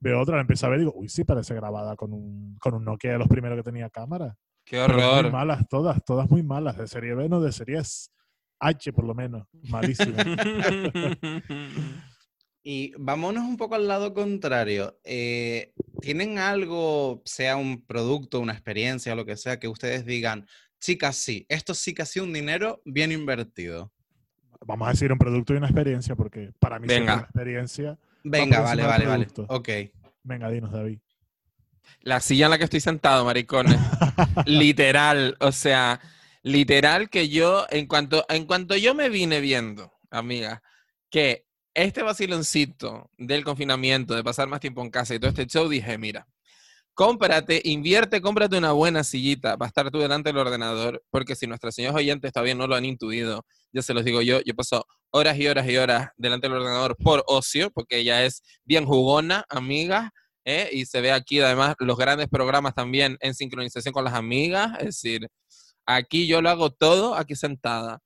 Veo otra, la empecé a ver y digo, uy, sí, parece grabada con un, con un Nokia de los primeros que tenía cámara. Qué Pero muy horror. malas todas, todas muy malas. De serie B, no de series H por lo menos. Malísimas. Y vámonos un poco al lado contrario. Eh, ¿Tienen algo, sea un producto, una experiencia o lo que sea, que ustedes digan, chicas, sí, esto sí que ha sido un dinero bien invertido? Vamos a decir un producto y una experiencia, porque para mí Venga. la experiencia. Venga, vale, vale, vale. Ok. Venga, dinos, David. La silla en la que estoy sentado, maricones. literal, o sea, literal que yo, en cuanto, en cuanto yo me vine viendo, amiga, que este vaciloncito del confinamiento, de pasar más tiempo en casa y todo este show, dije, mira, cómprate, invierte, cómprate una buena sillita para estar tú delante del ordenador, porque si nuestros señores oyentes todavía no lo han intuido, ya se los digo yo, yo paso horas y horas y horas delante del ordenador por ocio, porque ella es bien jugona, amiga, ¿eh? y se ve aquí además los grandes programas también en sincronización con las amigas, es decir, aquí yo lo hago todo aquí sentada.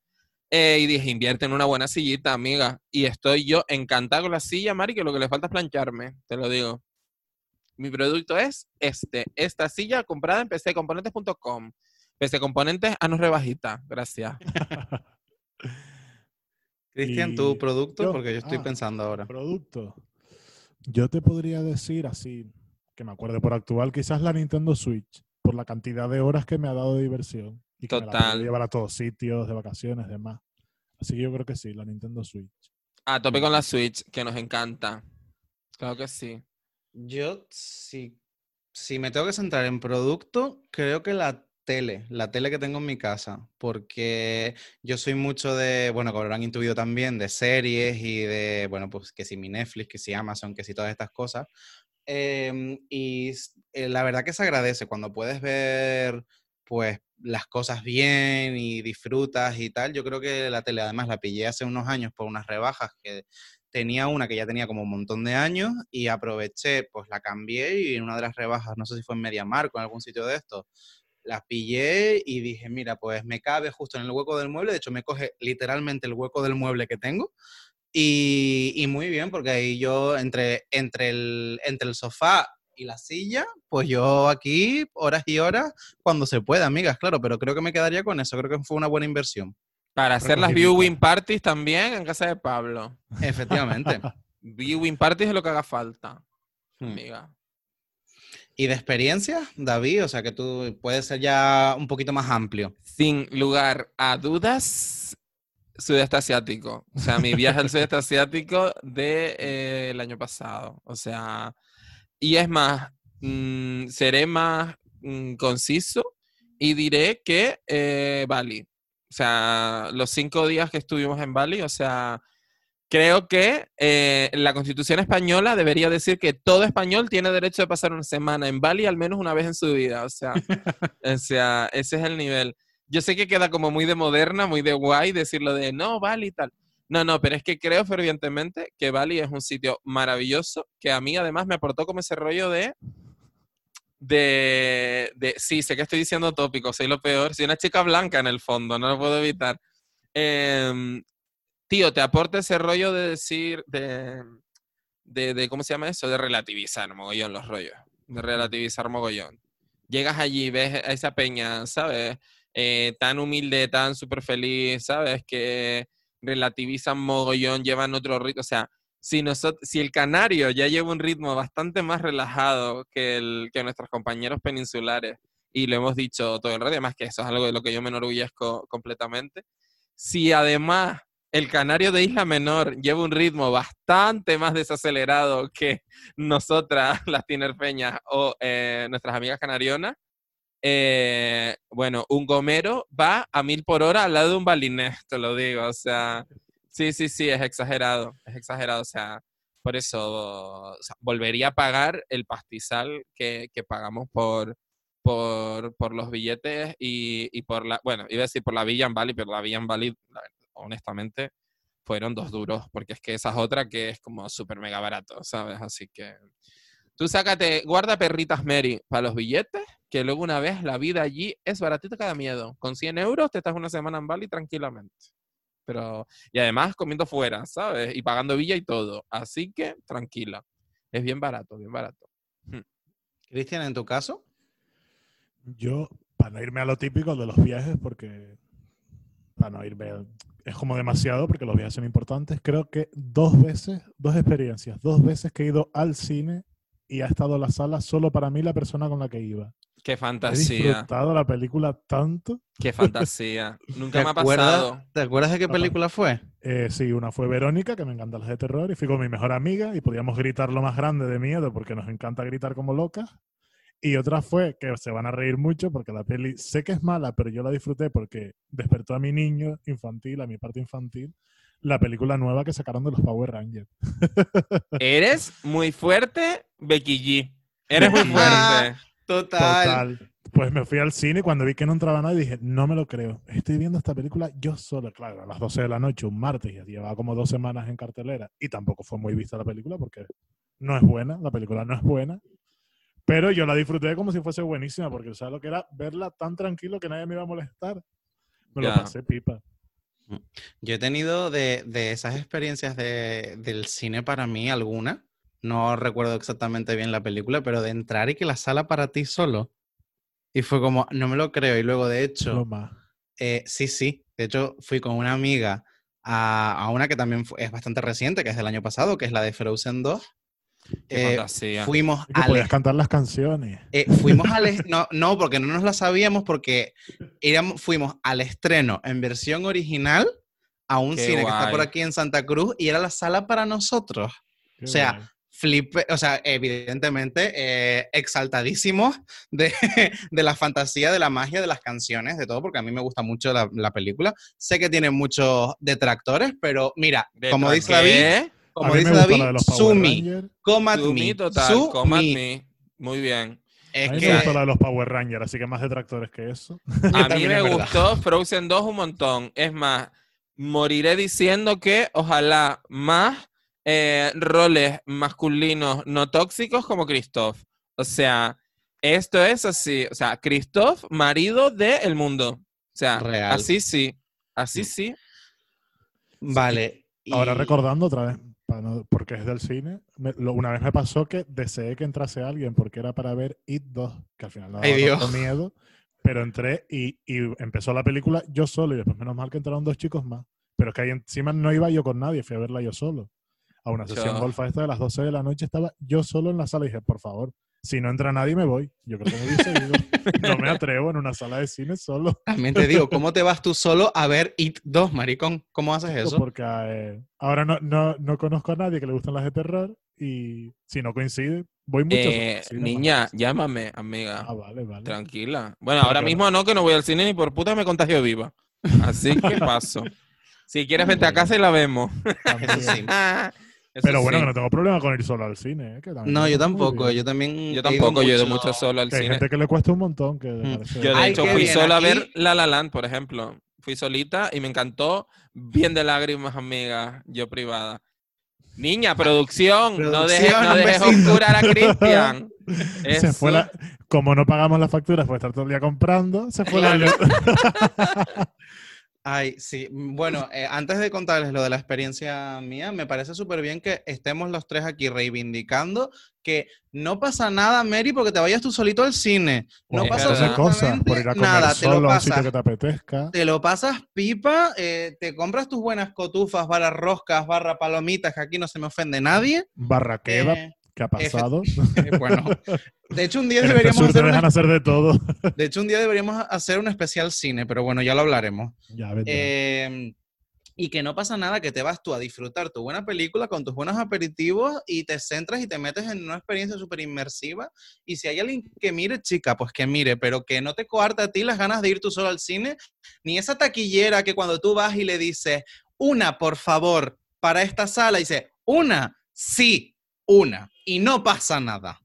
Eh, y dije, invierte en una buena sillita, amiga. Y estoy yo encantada con la silla, Mari, que lo que le falta es plancharme, te lo digo. Mi producto es este, esta silla comprada en pccomponentes.com. PC Componentes a nos rebajita, gracias. Cristian, ¿tu producto? yo, Porque yo estoy ah, pensando ahora. Producto. Yo te podría decir así, que me acuerde por actual, quizás la Nintendo Switch, por la cantidad de horas que me ha dado de diversión. Y que me la puedo llevar a todos sitios, de vacaciones, demás. Así que yo creo que sí, la Nintendo Switch. A tope con la Switch, que nos encanta. Claro que sí. Yo, si, si me tengo que centrar en producto, creo que la tele, la tele que tengo en mi casa, porque yo soy mucho de, bueno, como habrán intuido también, de series y de, bueno, pues que si mi Netflix, que si Amazon, que si todas estas cosas, Em, y eh, la verdad que se agradece cuando puedes ver pues las cosas bien y disfrutas y tal. Yo creo que la tele además la pillé hace unos años por unas rebajas que tenía una que ya tenía como un montón de años y aproveché, pues la cambié y en una de las rebajas, no sé si fue en MediaMarkt o en algún sitio de estos, la pillé y dije, mira, pues me cabe justo en el hueco del mueble, de hecho me coge literalmente el hueco del mueble que tengo. Y, y muy bien, porque ahí yo entre, entre, el, entre el sofá y la silla, pues yo aquí horas y horas cuando se pueda, amigas, claro, pero creo que me quedaría con eso, creo que fue una buena inversión. Para hacer las viewing parties también en casa de Pablo. Efectivamente. Viewing parties es lo que haga falta, Hmm. amiga. ¿Y de experiencia, David? O sea, que tú puedes ser ya un poquito más amplio. Sin lugar a dudas, sudeste asiático. O sea, mi viaje al sudeste asiático del año pasado. O sea, y es más, mm, seré más mm, conciso y diré que eh, Bali. O sea, los cinco días que estuvimos en Bali, o sea, creo que eh, la Constitución española debería decir que todo español tiene derecho de pasar una semana en Bali al menos una vez en su vida. O sea, o sea, ese es el nivel. Yo sé que queda como muy de moderna, muy de guay decirlo de no, Bali y tal. No, no, pero es que creo fervientemente que Bali es un sitio maravilloso que a mí además me aportó como ese rollo de de, de sí, sé que estoy diciendo tópico, soy lo peor, soy una chica blanca en el fondo, no lo puedo evitar. Em, tío, te aporta ese rollo de decir, de, de, de, ¿cómo se llama eso? De relativizar mogollón los rollos, de relativizar mogollón. Llegas allí, ves a esa peña, ¿sabes? Eh, tan humilde, tan súper feliz, ¿sabes? Que relativizan mogollón, llevan otro ritmo, o sea, si, nosotros, si el canario ya lleva un ritmo bastante más relajado que, el, que nuestros compañeros peninsulares, y lo hemos dicho todo el rato, además que eso es algo de lo que yo me enorgullezco completamente, si además el canario de Isla Menor lleva un ritmo bastante más desacelerado que nosotras, las tinerfeñas o eh, nuestras amigas canarionas, eh, bueno, un gomero va a mil por hora al lado de un balinés, te lo digo, o sea, sí, sí, sí, es exagerado, es exagerado, o sea, por eso volvería a pagar el pastizal que, que pagamos por, por, por, los billetes y, y, por la, bueno, iba a decir por la Villa en Bali, pero la Villa en Bali, honestamente, fueron dos duros, porque es que esa es otra que es como súper mega barato, ¿sabes? Así que tú sácate, guarda perritas Mary para los billetes, que luego una vez la vida allí es baratita cada miedo. Con 100 euros te estás una semana en Bali tranquilamente. Pero, y además comiendo fuera, ¿sabes? Y pagando villa y todo. Así que tranquila. Es bien barato, bien barato. Cristian, ¿en tu caso? Yo, para no irme a lo típico de los viajes, porque para no irme, es como demasiado, porque los viajes son importantes, creo que dos veces, dos experiencias, dos veces que he ido al cine y ha estado la sala solo para mí la persona con la que iba. Qué He fantasía. disfrutado la película tanto. Qué fantasía. Nunca ¿Te me ha acuerdas, pasado. ¿Te acuerdas de qué película fue? Eh, sí, una fue Verónica, que me encantan las de terror, y fui con mi mejor amiga y podíamos gritar lo más grande de miedo porque nos encanta gritar como locas. Y otra fue que se van a reír mucho porque la peli sé que es mala, pero yo la disfruté porque despertó a mi niño infantil, a mi parte infantil, la película nueva que sacaron de los Power Rangers. Eres muy fuerte, Becky G. Eres muy fuerte. Total. Total. Pues me fui al cine y cuando vi que no entraba nadie dije, no me lo creo. Estoy viendo esta película yo solo, claro, a las 12 de la noche, un martes, y llevaba como dos semanas en cartelera. Y tampoco fue muy vista la película porque no es buena, la película no es buena. Pero yo la disfruté como si fuese buenísima, porque ¿sabes lo que era? Verla tan tranquilo que nadie me iba a molestar. Me Ya. lo pasé pipa. Yo he tenido de, de esas experiencias de- del cine para mí alguna. No recuerdo exactamente bien la película, pero de entrar y que la sala para ti solo. Y fue como, no me lo creo. Y luego, de hecho. Eh, sí, sí. De hecho, fui con una amiga a, a una que también es bastante reciente, que es del año pasado, que es la de Frozen 2. Qué Eh, fantasía. fuimos al, podías cantar las canciones. eh, fuimos al no, no, porque no nos la sabíamos, porque íbamos- fuimos al estreno en versión original a un Qué cine que está por aquí en Santa Cruz y era la sala para nosotros. Qué O sea, guay. Flipe, o sea, evidentemente eh, exaltadísimos de, de la fantasía, de la magia, de las canciones, de todo, porque a mí me gusta mucho la, la película. Sé que tiene muchos detractores, pero mira, como dice David. Como dice David, Sumi. Come at me, total, Su come at me. me. Muy bien. Es A mí que me gustó la de los Power Rangers, así que más detractores que eso. A mí me gustó Frozen 2 un montón. Es más, moriré diciendo que ojalá más eh, roles masculinos no tóxicos como Christoph. O sea, esto es así. O sea, Christoph, marido del mundo. O sea, Real. así sí. Así sí. Vale. y- Ahora recordando otra vez, no- porque es del cine, me- lo- una vez me pasó que deseé que entrase alguien porque era para ver It 2, que al final no Ay, daba miedo, pero entré y, y empezó la película yo solo y después menos mal que entraron dos chicos más. Pero es que ahí encima no iba yo con nadie, fui a verla yo solo. A una sesión Yo- golfa esta de las 12 de la noche estaba yo solo en la sala y dije, por favor, si no entra nadie me voy. Yo creo que me hubiese ido. No me atrevo en una sala de cine solo. También te digo, ¿cómo te vas tú solo a ver It 2, maricón? ¿Cómo haces eso? Porque eh, ahora no, no, no conozco a nadie que le gustan las de terror y si no coincide, voy mucho. Eh, niña, más. llámame, amiga. Ah, vale, vale. Tranquila. Bueno, ahora mismo no, que no voy al cine ni por puta me contagio viva. Así que paso. Si quieres, vente a casa y la vemos. Eso Pero bueno, sí. que no tengo problema con ir solo al cine. eh, que también No, yo tampoco. Yo también. Yo he ido tampoco, yo he ido mucho- solo al Que hay cine. gente que le cuesta un montón. Que Mm. Yo de Ay, hecho fui bien, sola a aquí- ver La La Land, por ejemplo. Fui solita y me encantó. Bien de lágrimas, amiga. Yo privada. Niña, producción. no dejes, Producción, no dejes a Cristian. Se fue Eso. la- como no pagamos las facturas por estar todo el día comprando, se fue la. Ay, sí. mm, Bueno, eh, antes de contarles lo de la experiencia mía, me parece súper bien que estemos los tres aquí reivindicando que no pasa nada, Mary, porque te vayas tú solito al cine. No pasa verdad. cosas, por ir a comer nada. Te lo solo a un sitio pasas que te apetezca. te lo pasas pipa, eh, te compras tus buenas cotufas, barra roscas, barra palomitas, que aquí no se me ofende nadie. Barra kebab, Eh, ¿qué ha pasado? eh, bueno, de hecho un día En deberíamos hacer una, hacer de todo. de hecho un día deberíamos hacer un especial cine, pero bueno, ya lo hablaremos. ya. Eh, y que no pasa nada, que te vas tú a disfrutar tu buena película con tus buenos aperitivos y te centras y te metes en una experiencia súper inmersiva. Y si hay alguien que mire, chica, pues que mire, pero que no te coarta a ti las ganas de ir tú solo al cine, ni esa taquillera que cuando tú vas y le dices, una, por favor, para esta sala, dice, una, sí, una, y no pasa nada.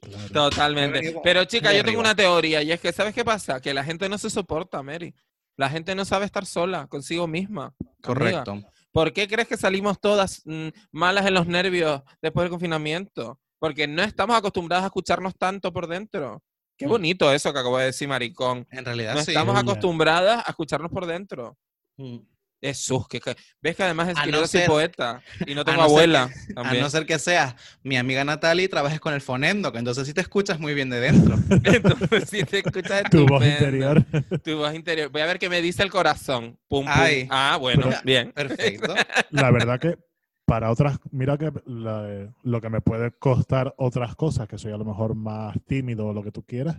Claro. Totalmente. Pero chica, yo tengo una teoría y es que, ¿sabes qué pasa? Que la gente no se soporta, Mary. La gente no sabe estar sola consigo misma. amiga. Correcto. ¿Por qué crees que salimos todas mm, malas en los nervios después del confinamiento? Porque no estamos acostumbrados a escucharnos tanto por dentro. Qué Mm. bonito eso que acabo de decir, maricón. En realidad No sí. estamos acostumbradas a escucharnos por dentro. Mm. Jesús, que, que- ves que además es que no yo soy poeta y no tengo no ser abuela A no ser que seas mi amiga Natalie y trabajes con el fonendo, que entonces sí te escuchas muy bien de dentro. Entonces, si te escuchas Tu voz interior. Tu voz interior. Voy a ver qué me dice el corazón. Pum, pum. Ay. Ah, bueno, Pero- bien. Perfecto. La verdad que para otras, mira que la- lo que me puede costar otras cosas, que soy a lo mejor más tímido o lo que tú quieras,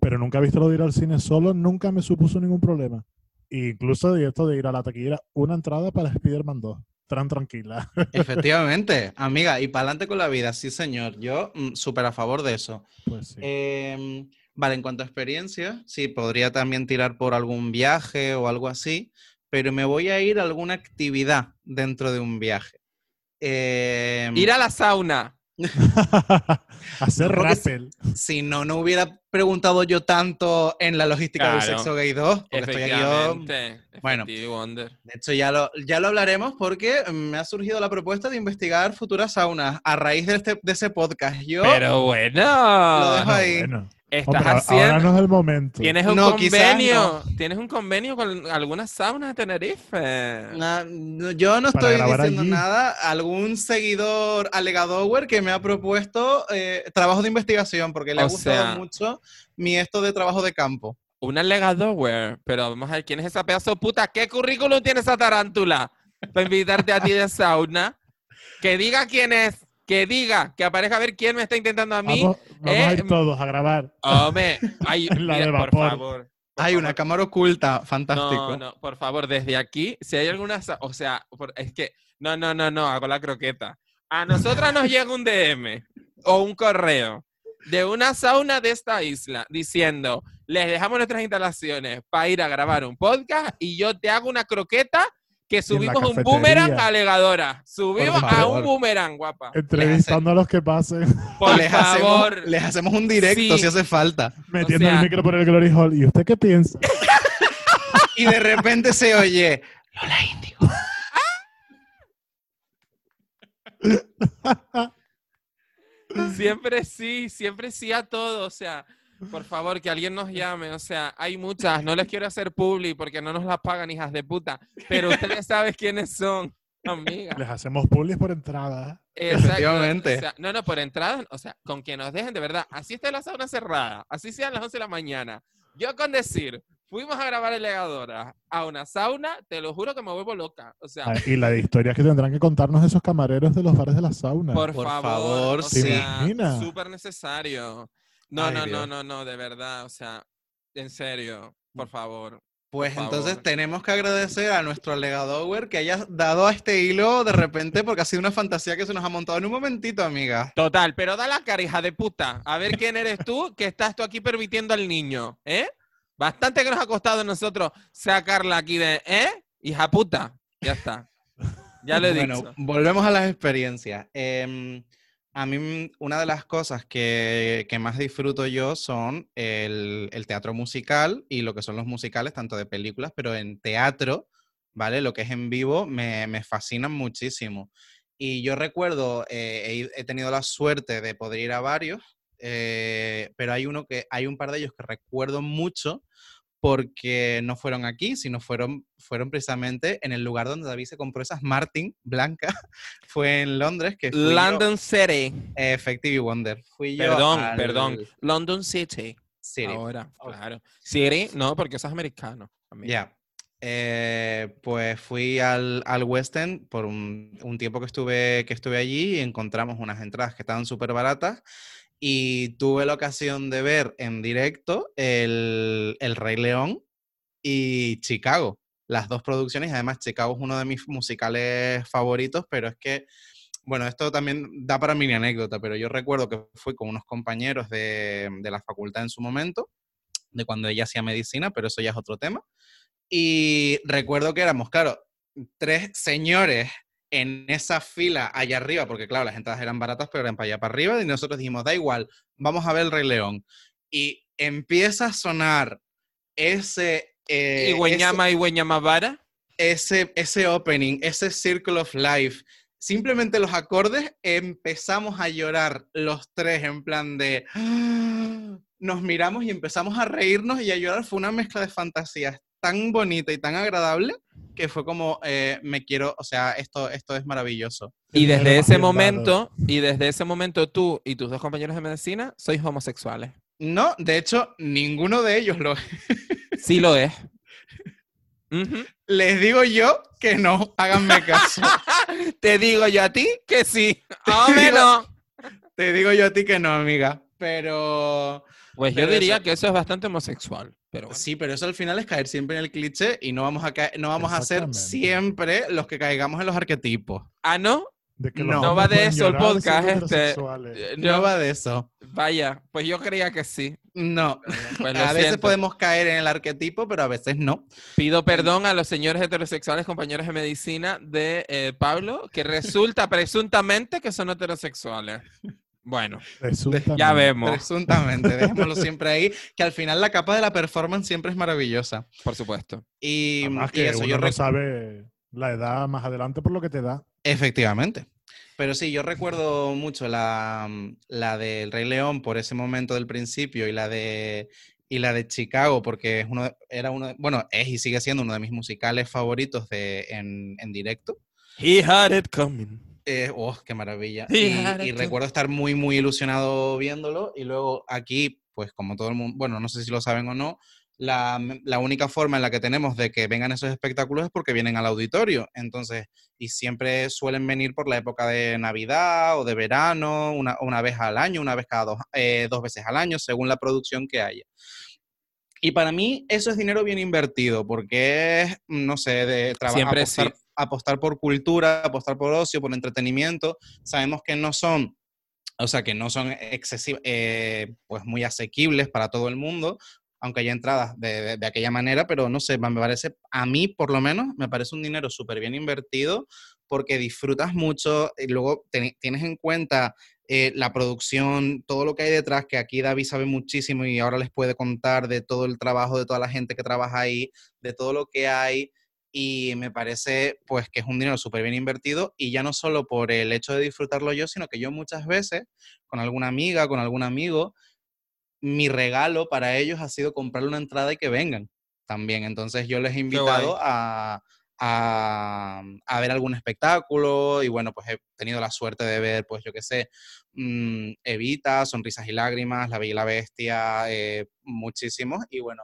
pero nunca he visto lo de ir al cine solo, nunca me supuso ningún problema. Incluso de esto de ir a la taquillera, una entrada para Spider-Man 2. Tan tranquila. Efectivamente, amiga, y para adelante con la vida, sí, señor. Yo mm, súper a favor de eso. Pues sí. Em, vale, en cuanto a experiencia, sí, podría también tirar por algún viaje o algo así, pero me voy a ir a alguna actividad dentro de un viaje. Em, Ir a la sauna. Hacer No, rappel. Si no, no hubiera preguntado yo tanto en la logística del sexo gay 2, porque estoy aquí yo Efectivamente. Bueno. De hecho, ya lo, ya lo hablaremos porque me ha surgido la propuesta de investigar futuras saunas a raíz de, este, de ese podcast. Yo, Pero bueno. Lo dejo Ah, ahí. bueno. Estás Hombre, ahora haciendo. no es el momento. Tienes un No, convenio. Tienes un convenio con algunas saunas de Tenerife. no, yo no Para estoy diciendo allí. nada. Algún seguidor alegadower que me ha propuesto eh, trabajo de investigación porque le ha gustado sea- mucho mi esto de trabajo de campo. Una legadower. Pero vamos a ver quién es esa pedazo de puta. ¿Qué currículum tiene esa tarántula? Para invitarte a ti de sauna. Que diga quién es. Que diga. Que aparezca a ver quién me está intentando a mí. Vamos, vamos a eh, ir todos a grabar. Hombre, ay, La mira, de por favor. por Hay favor. una cámara oculta, fantástico. No, no, por favor, desde aquí, si hay alguna, o sea, por- es que, no, no, no, no, hago la croqueta. A nosotras nos llega un DM o un correo de una sauna de esta isla diciendo, les dejamos nuestras instalaciones para ir a grabar un podcast y yo te hago una croqueta que subimos un boomerang a Legadora. Subimos a un boomerang, guapa. Entrevistando a los que pasen, Por les, favor. hacemos, les hacemos un directo Sí. si hace falta. metiendo sea- el micro por el Glory Hall. ¿Y usted qué piensa? Y de repente se oye, Lola Índigo. Siempre sí, siempre sí a todo. O sea, por favor, que alguien nos llame. O sea, hay muchas. No les quiero hacer publi porque no nos las pagan, hijas de puta. Pero ustedes saben quiénes son, amiga. Les hacemos publis por entrada. Efectivamente. O sea, no, no, por entrada, o sea, con que nos dejen de verdad. Así esté la sauna cerrada, así sean las 11 de la mañana. Yo con decir, fuimos a grabar el legadora a una sauna, te lo juro que me vuelvo loca. O sea, Ah, Y la de historias que tendrán que contarnos esos camareros de los bares de la sauna. por, por favor, favor, o ¿se sea, imagina? súper necesario. No, Ay, no, no, Dios. no, no, de verdad, o sea, en serio, por favor. Pues Por entonces favor. tenemos que agradecer a nuestro alegadower que haya dado a este hilo de repente porque ha sido una fantasía que se nos ha montado en un momentito, amiga. Total, pero da la cara, hija de puta. A ver quién eres tú que estás tú aquí permitiendo al niño, ¿eh? Bastante que nos ha costado a nosotros sacarla aquí de, ¿eh? Hija puta. Ya está. Ya lo he bueno, dicho. volvemos a las experiencias. Em, a mí una de las cosas que, que más disfruto yo son el, teatro musical y lo que son los musicales, tanto de películas, pero en teatro, ¿vale? Lo que es en vivo me, me muchísimo. Y yo recuerdo, eh, he tenido la suerte de poder ir a varios, eh, pero hay uno que, hay un par de ellos que recuerdo mucho porque no fueron aquí, sino fueron, fueron precisamente en el lugar donde David se compró esas Martin blancas. Fue en Londres, que fui yo- London City. Effective Wonder. Fui yo Perdón, al perdón. London City. City. Ahora, Ok. claro. City, no, porque eso es americano. Ya. Eh, pues fui al, al West End por un, un tiempo que estuve, que estuve allí y encontramos unas entradas que estaban súper baratas y tuve la ocasión de ver en directo el, el Rey León y Chicago, las dos producciones. Además, Chicago es uno de mis musicales favoritos, pero es que, bueno, esto también da para mini anécdota, pero yo recuerdo que fui con unos compañeros de, de la facultad en su momento, de cuando ella hacía medicina, pero eso ya es otro tema. Y recuerdo que éramos, claro, tres señores en esa fila allá arriba, porque claro, las entradas eran baratas, pero eran para allá para arriba, y nosotros dijimos, da igual, vamos a ver el Rey León. Y empieza a sonar ese... eh, ¿Y ese- Gueñama y Gueñamavara? ese, ese opening, ese Circle of Life, simplemente los acordes, empezamos a llorar los tres en plan de... "Ah", Nos miramos y empezamos a reírnos y a llorar. Fue una mezcla de fantasías tan bonita y tan agradable que fue como, eh, me quiero, o sea, esto, esto es maravilloso. Y desde ese momento, y desde ese momento tú y tus dos compañeros de medicina sois homosexuales. No, de hecho, ninguno de ellos lo... Sí lo es. Ujú. Les digo yo que no, háganme caso. Te digo yo a ti que sí. Hombre, no. Te digo yo a ti que no, amiga. Pero... Pues yo diría eso- que eso es bastante homosexual. Pero bueno. Sí, pero eso al final es caer siempre en el cliché y no vamos a caer, no vamos a ser siempre los que caigamos en los arquetipos. Ah, ¿no? De que No. va de eso el podcast, este. Eh, No No, va de eso. vaya, pues yo creía que sí. No. Pues a veces siento. podemos caer en el arquetipo, pero a veces no. Pido perdón a los señores heterosexuales, compañeros de medicina de eh, Pablo, que resulta presuntamente que son heterosexuales. Bueno, ya vemos, Presuntamente, dejémoslo siempre ahí, que al final la capa de la performance siempre es maravillosa. por supuesto. Y, Además y que eso, uno yo no sabe la edad más adelante por lo que te da. Efectivamente. Pero sí, yo recuerdo mucho la, la del Rey León por ese momento del principio y la de y la de Chicago porque es uno de- era uno de- bueno es y sigue siendo uno de mis musicales favoritos de en, en directo He had it coming. Eh, oh qué maravilla Sí, y, recuerdo estar muy muy ilusionado viéndolo y luego aquí pues como todo el mundo bueno no sé si lo saben o no la, la única forma en la que tenemos de que vengan esos espectáculos es porque vienen al auditorio. Entonces, y siempre suelen venir por la época de Navidad o de verano, una, una vez al año, una vez cada dos, eh, dos veces al año, según la producción que haya. Y para mí eso es dinero bien invertido, porque es, no sé, de trabajar, Siempre apostar, apostar por cultura, apostar por ocio, por entretenimiento. Sabemos que no son, o sea, que no son excesivos, pues muy asequibles para todo el mundo, aunque haya entradas de, de- aquella manera, pero no sé, me parece, a mí por lo menos, me parece un dinero súper bien invertido porque disfrutas mucho y luego tienes en cuenta eh, la producción, todo lo que hay detrás, que aquí David sabe muchísimo y ahora les puede contar de todo el trabajo, de toda la gente que trabaja ahí, de todo lo que hay. Y me parece pues que es un dinero súper bien invertido y ya no solo por el hecho de disfrutarlo yo, sino que yo muchas veces con alguna amiga, con algún amigo, mi regalo para ellos ha sido comprarle una entrada y que vengan también. Entonces yo les he invitado a, a, a ver algún espectáculo y bueno, pues he tenido la suerte de ver, pues yo qué sé, mm, Evita, Sonrisas y Lágrimas, La Bella y la Bestia, eh, muchísimos. Y bueno,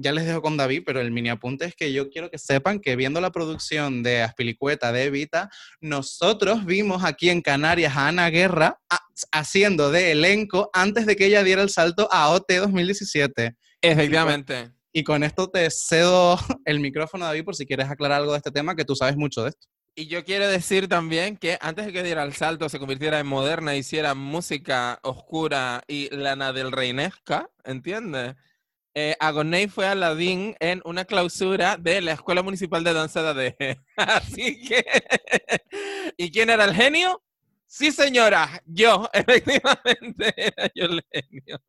ya les dejo con David, pero el mini apunte es que yo quiero que sepan que viendo la producción de Aspilicueta de Evita, nosotros vimos aquí en Canarias a Ana Guerra ha- haciendo de elenco antes de que ella diera el salto a OT 2017. Efectivamente. Y con esto te cedo el micrófono, David, por si quieres aclarar algo de este tema, que tú sabes mucho de esto. Y yo quiero decir también que antes de que diera el salto, se convirtiera en moderna, hiciera música oscura y lana del reinesca, ¿entiendes? Eh, Agoney fue Aladdin en una clausura de la Escuela Municipal de Danza de ADG. Así que... ¿Y quién era el genio? Sí, señora, yo, efectivamente, era yo el genio.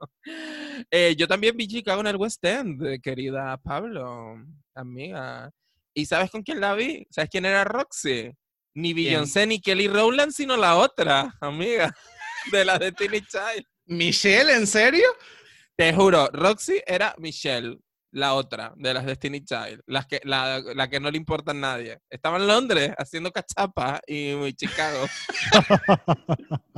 Eh, yo también vi Chicago en el West End, querida Pablo, amiga. ¿Y sabes con quién la vi? ¿Sabes quién era Roxy? Ni Beyoncé ni Kelly Rowland, sino la otra, amiga, de la de Tiny Child. Michelle, ¿en serio? Te juro, Roxy era Michelle, la otra, de las Destiny Child, las que, la, la que no le importa a nadie. Estaba en Londres haciendo cachapa y en Chicago.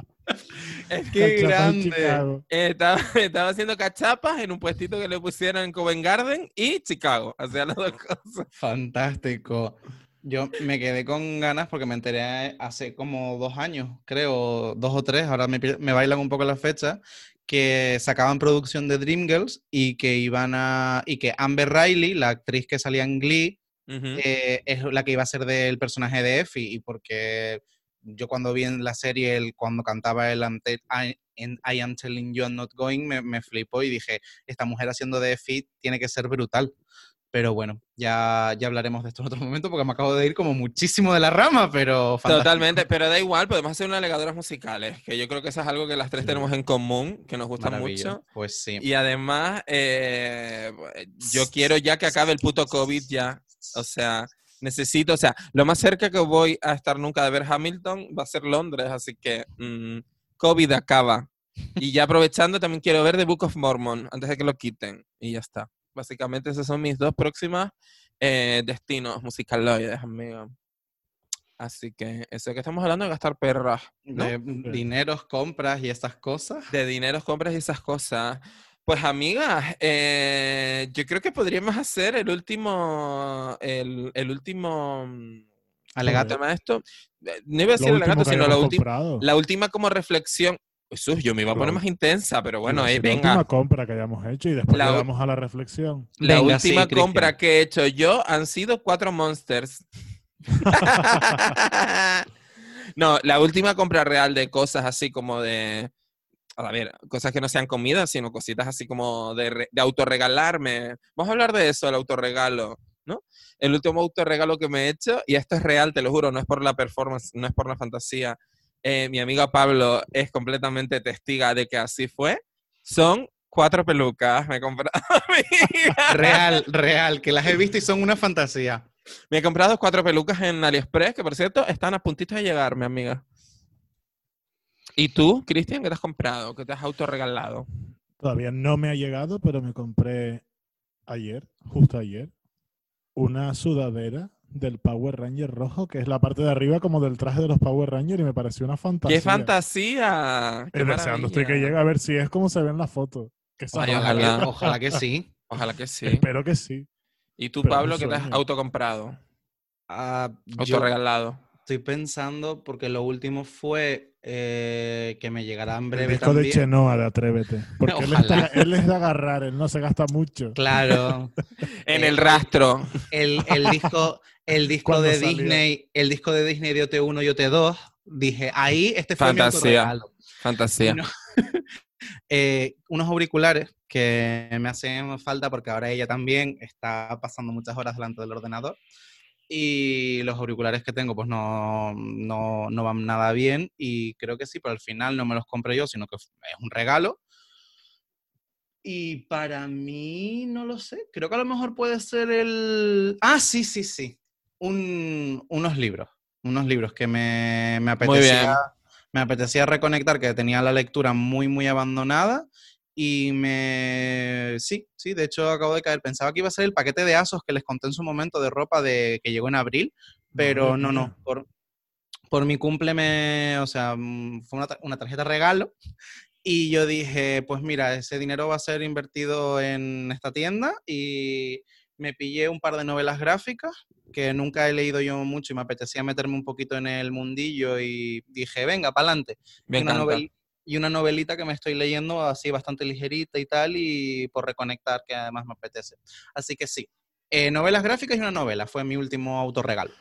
Es que grande. Estaba, estaba haciendo cachapas en un puestito que le pusieron en Covent Garden y Chicago. Hacía las dos cosas. Fantástico. Yo me quedé con ganas porque me enteré hace como dos años, creo, dos o tres, ahora me, me bailan un poco las fechas, que sacaban producción de Dreamgirls y que iban a. y que Amber Riley, la actriz que salía en Glee, eh, es la que iba a ser del personaje de Effie, y porque yo cuando vi en la serie el, cuando cantaba el I'm I, I am telling you I'm not going, me, me flipó y dije, esta mujer haciendo de Effie tiene que ser brutal. Pero bueno, ya, ya hablaremos de esto en otro momento porque me acabo de ir como muchísimo de la rama, pero fantástico. Totalmente, pero da igual, podemos hacer unas legadoras musicales, que yo creo que eso es algo que las tres tenemos en común, que nos gusta Maravilla. mucho. Pues sí. Y además, eh, yo quiero ya que acabe el puto COVID ya. O sea, necesito, o sea, lo más cerca que voy a estar nunca de ver Hamilton va a ser Londres, así que mm, COVID acaba. Y ya aprovechando, también quiero ver The Book of Mormon antes de que lo quiten. Y ya está. Básicamente, esos son mis dos próximas eh, destinos musicaloides, amigo. Así que eso que estamos hablando de gastar perras, ¿no? De dineros, compras y estas cosas. de dineros, compras y esas cosas. Pues amigas, eh, yo creo que podríamos hacer el último, el, el último Alegato. de esto. Eh, No iba a decir alegato, sino la, ulti- la última como reflexión. Jesús, yo me iba a poner más intensa, pero bueno, Sí, eh, La venga. última compra que hayamos hecho y después La le damos a la reflexión. La Venga, sí, última Cristian. compra que he hecho yo han sido cuatro monsters. no, la última compra real de cosas así como de. A ver, cosas que no sean comidas, sino cositas así como de, de autorregalarme. Vamos a hablar de eso, el autorregalo, ¿no? El último autorregalo que me he hecho, y esto es real, te lo juro, no es por la performance, no es por la fantasía. Eh, mi amiga Pablo es completamente testiga de que así fue. Son cuatro pelucas. Me he comprado. Real, real, que las he visto y son una fantasía. Me he comprado cuatro pelucas en AliExpress, que por cierto están a puntito de llegar, mi amiga. ¿Y tú, Cristian, qué te has comprado? ¿Qué te has autorregalado? Todavía no me ha llegado, pero me compré ayer, justo ayer, una sudadera del Power Ranger rojo, que es la parte de arriba como del traje de los Power Rangers y me pareció una fantasía. ¡Qué fantasía! ¡Qué Eh, deseando estoy que llegue a ver si es como se ve en la foto. Que Ay, ojalá. que, ojalá que sí. Ojalá que sí. Espero que sí. ¿Y tú, pero Pablo, qué te has autocomprado? Ah, yo Autorregalado. estoy pensando, porque lo último fue eh, que me llegará en breve El disco de. Chenoa de Atrévete. Porque él, está- él es de agarrar, él no se gasta mucho. Claro. En Eh, el rastro. El, el disco, el disco de salió. Disney, el disco de Disney de OT1 y OT2, dije, ahí este fue Fantasía. mi autorregalo. Fantasía. No. eh, unos auriculares que me hacen falta porque ahora ella también está pasando muchas horas delante del ordenador y los auriculares que tengo pues no, no, no, van nada bien y creo que sí, pero al final no me los compré yo, sino que es un regalo. Y para mí, no lo sé, creo que a lo mejor puede ser el... Ah, sí, sí, sí, un, unos libros, unos libros que me, me apetecía me apetecía reconectar, que tenía la lectura muy, muy abandonada. Y me. Sí, sí, de hecho acabo de caer. Pensaba que iba a ser el paquete de asos que les conté en su momento de ropa de que llegó en abril, pero no, no. Por, por mi cumple me. O sea, mm, fue una, una tarjeta regalo. Y yo dije, pues mira, ese dinero va a ser invertido en esta tienda y me pillé un par de novelas gráficas que nunca he leído yo mucho y me apetecía meterme un poquito en el mundillo y dije, venga, para adelante. Y una novelita que me estoy leyendo así bastante ligerita y tal y por reconectar que además me apetece. Así que sí, eh, novelas gráficas y una novela fue mi último autorregalo.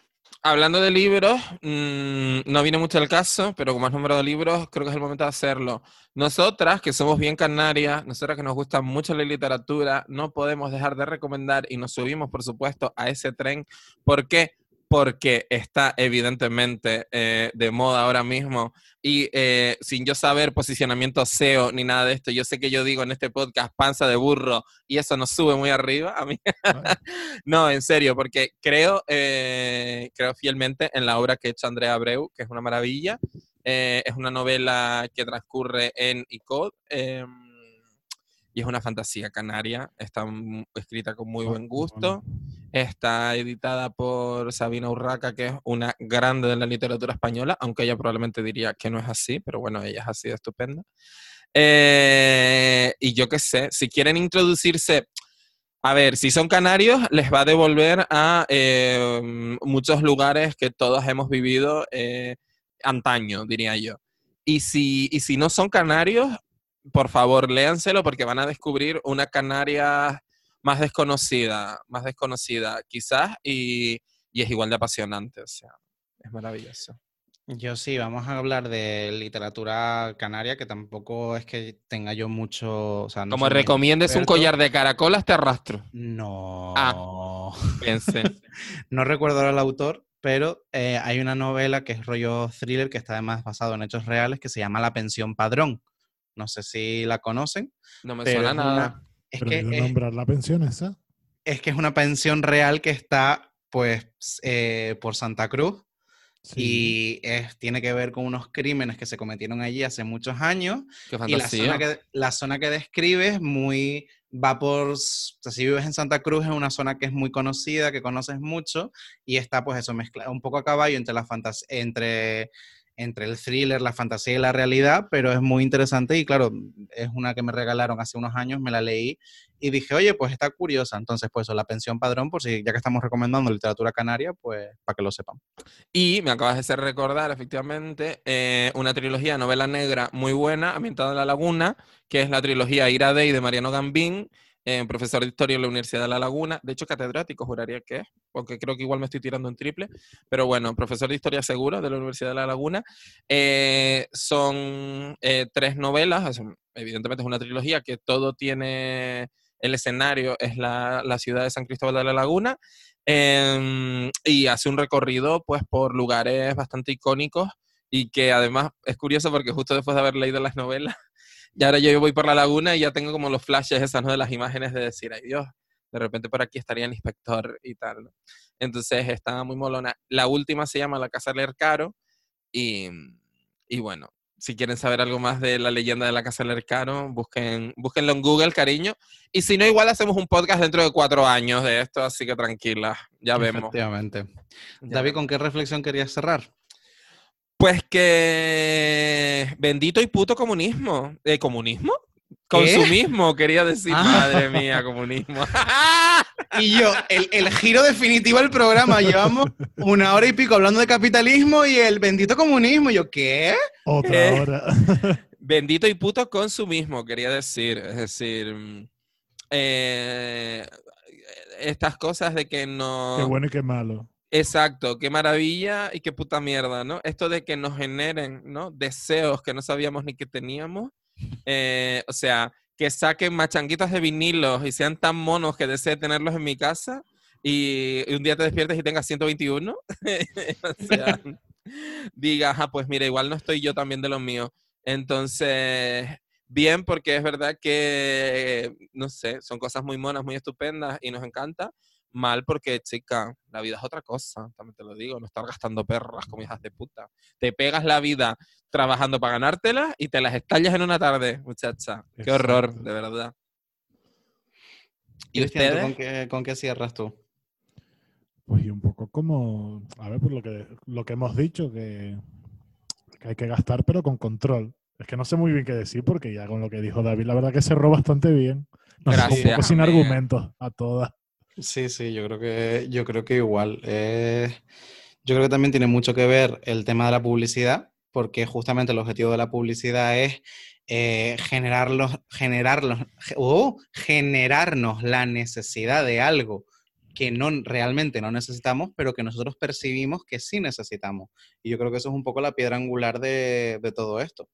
Hablando de libros, mm, no viene mucho el caso, pero como has nombrado libros, creo que es el momento de hacerlo. Nosotras, que somos bien canarias, nosotras que nos gusta mucho la literatura, no podemos dejar de recomendar y nos subimos, por supuesto, a ese tren. ¿Por qué? Porque está evidentemente eh, de moda ahora mismo y eh, sin yo saber posicionamiento SEO ni nada de esto, yo sé que yo digo en este podcast panza de burro y eso nos sube muy arriba a mí. no, en serio, porque creo, eh, creo fielmente en la obra que ha hecho Andrea Abreu, que es una maravilla. es una novela que transcurre en ICOD em, y es una fantasía canaria, está escrita con muy buen gusto. Está editada por Sabina Urraca, que es una grande de la literatura española, aunque ella probablemente diría que no es así, pero bueno, ella es así de estupenda. Eh, y yo qué sé, si quieren introducirse, a ver, si son canarios, les va a devolver a eh, muchos lugares que todos hemos vivido eh, antaño, diría yo. Y si, y si no son canarios, por favor, léanselo porque van a descubrir una Canaria más desconocida, más desconocida quizás, y, y, es igual de apasionante, o sea, es maravilloso. Yo sí, vamos a hablar de literatura canaria, que tampoco es que tenga yo mucho... Como recomiendes un collar de caracolas, te arrastro. No. Ah, pensé. no recuerdo el autor, pero eh, hay una novela que es rollo thriller, que está además basado en hechos reales, que se llama La pensión padrón. No sé si la conocen. No me suena nada. Es que nombrar la pensión esa. Es que es una pensión real que está, pues, eh, por Santa Cruz. Y es, tiene que ver con unos crímenes que se cometieron allí hace muchos años. y la zona, que, la zona que describe es muy. Va por. O sea, si vives en Santa Cruz, es una zona que es muy conocida, que conoces mucho. Y está, pues, eso, mezclado un poco a caballo entre la fantasía. Entre entre el thriller, la fantasía y la realidad, pero es muy interesante y claro, es una que me regalaron hace unos años, me la leí y dije, oye, pues está curiosa. Entonces, pues la pensión padrón, por si ya que estamos recomendando literatura canaria, pues para que lo sepan. Y me acabas de hacer recordar, efectivamente, eh, una trilogía novela negra muy buena, ambientada en La Laguna, que es la trilogía Ira Day de Mariano Gambín profesor de historia en la Universidad de La Laguna, de hecho catedrático juraría que es, porque creo que igual me estoy tirando en triple, pero bueno, profesor de historia seguro de la Universidad de La Laguna. Eh, son eh, tres novelas, evidentemente es una trilogía que todo tiene, el escenario es la, la ciudad de San Cristóbal de la Laguna, em, y hace un recorrido pues por lugares bastante icónicos y que además es curioso porque justo después de haber leído las novelas, y ahora yo voy por la laguna y ya tengo como los flashes esas, ¿no? De las imágenes de decir, ay Dios, de repente por aquí estaría el inspector y tal. Entonces está muy molona. La última se llama La Casa del Caro y, y bueno, si quieren saber algo más de la leyenda de la Casa del Caro, busquen, búsquenlo en Google, cariño. Y si no, igual hacemos un podcast dentro de cuatro años de esto, así que tranquila, ya vemos. Efectivamente. David, ¿con qué reflexión querías cerrar? Pues que bendito y puto comunismo. ¿Eh, ¿Comunismo? Consumismo, quería decir, ah. madre mía, comunismo. y yo, el, giro definitivo del programa, llevamos una hora y pico hablando de capitalismo y el bendito comunismo. Y yo, ¿qué? Otra eh, hora. bendito y puto consumismo, quería decir. Es decir, eh, estas cosas de que no... Qué bueno y qué malo. Exacto, qué maravilla y qué puta mierda, ¿no? Esto de que nos generen, ¿no? Deseos que no sabíamos ni que teníamos Eh, o sea, que saquen machanguitas de vinilos y sean tan monos que desee tenerlos en mi casa y un día te despiertes y tengas 121. o sea, diga, ajá, pues mira, igual no estoy yo también de los míos. Entonces, bien, porque es verdad que, no sé, son cosas muy monas, muy estupendas y nos encanta. Mal porque, chica, la vida es otra cosa, también te lo digo, no estar gastando perras como hijas de puta. Te pegas la vida trabajando para ganártelas y te las estallas en una tarde, muchacha. Qué horror, de verdad. ¿Y Cristian, ¿tú ustedes? ¿con qué, con qué cierras tú? Pues y un poco como, a ver, por lo que, lo que hemos dicho, que, que hay que gastar pero con control. Es que no sé muy bien qué decir porque ya con lo que dijo David, la verdad que cerró bastante bien. Nos dejó un Gracias, poco sin argumentos a todas. Sí, sí, yo creo que, yo creo que igual. Eh, yo creo que también tiene mucho que ver el tema de la publicidad, porque justamente el objetivo de la publicidad es eh, generarlos, generarlos, ge- oh, generarnos la necesidad de algo que no realmente no necesitamos, pero que nosotros percibimos que sí necesitamos. Y yo creo que eso es un poco la piedra angular de, de todo esto.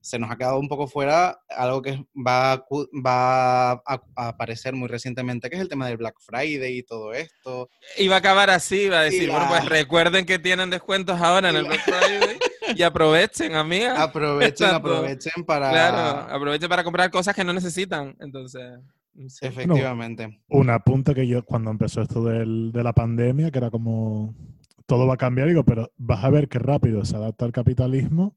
Se nos ha quedado un poco fuera algo que va, a va a, a aparecer muy recientemente, que es el tema del Black Friday y todo esto. Iba a acabar así, iba a Y decir, la- bueno, pues recuerden que tienen descuentos ahora en Y el la- Black Friday y aprovechen, amiga. Aprovechen, Exacto. aprovechen para... Claro, aprovechen para comprar cosas que no necesitan. Entonces, sí. Efectivamente. Un apunte que yo cuando empezó esto del- de la pandemia, que era como todo va a cambiar, digo, pero vas a ver qué rápido se adapta el capitalismo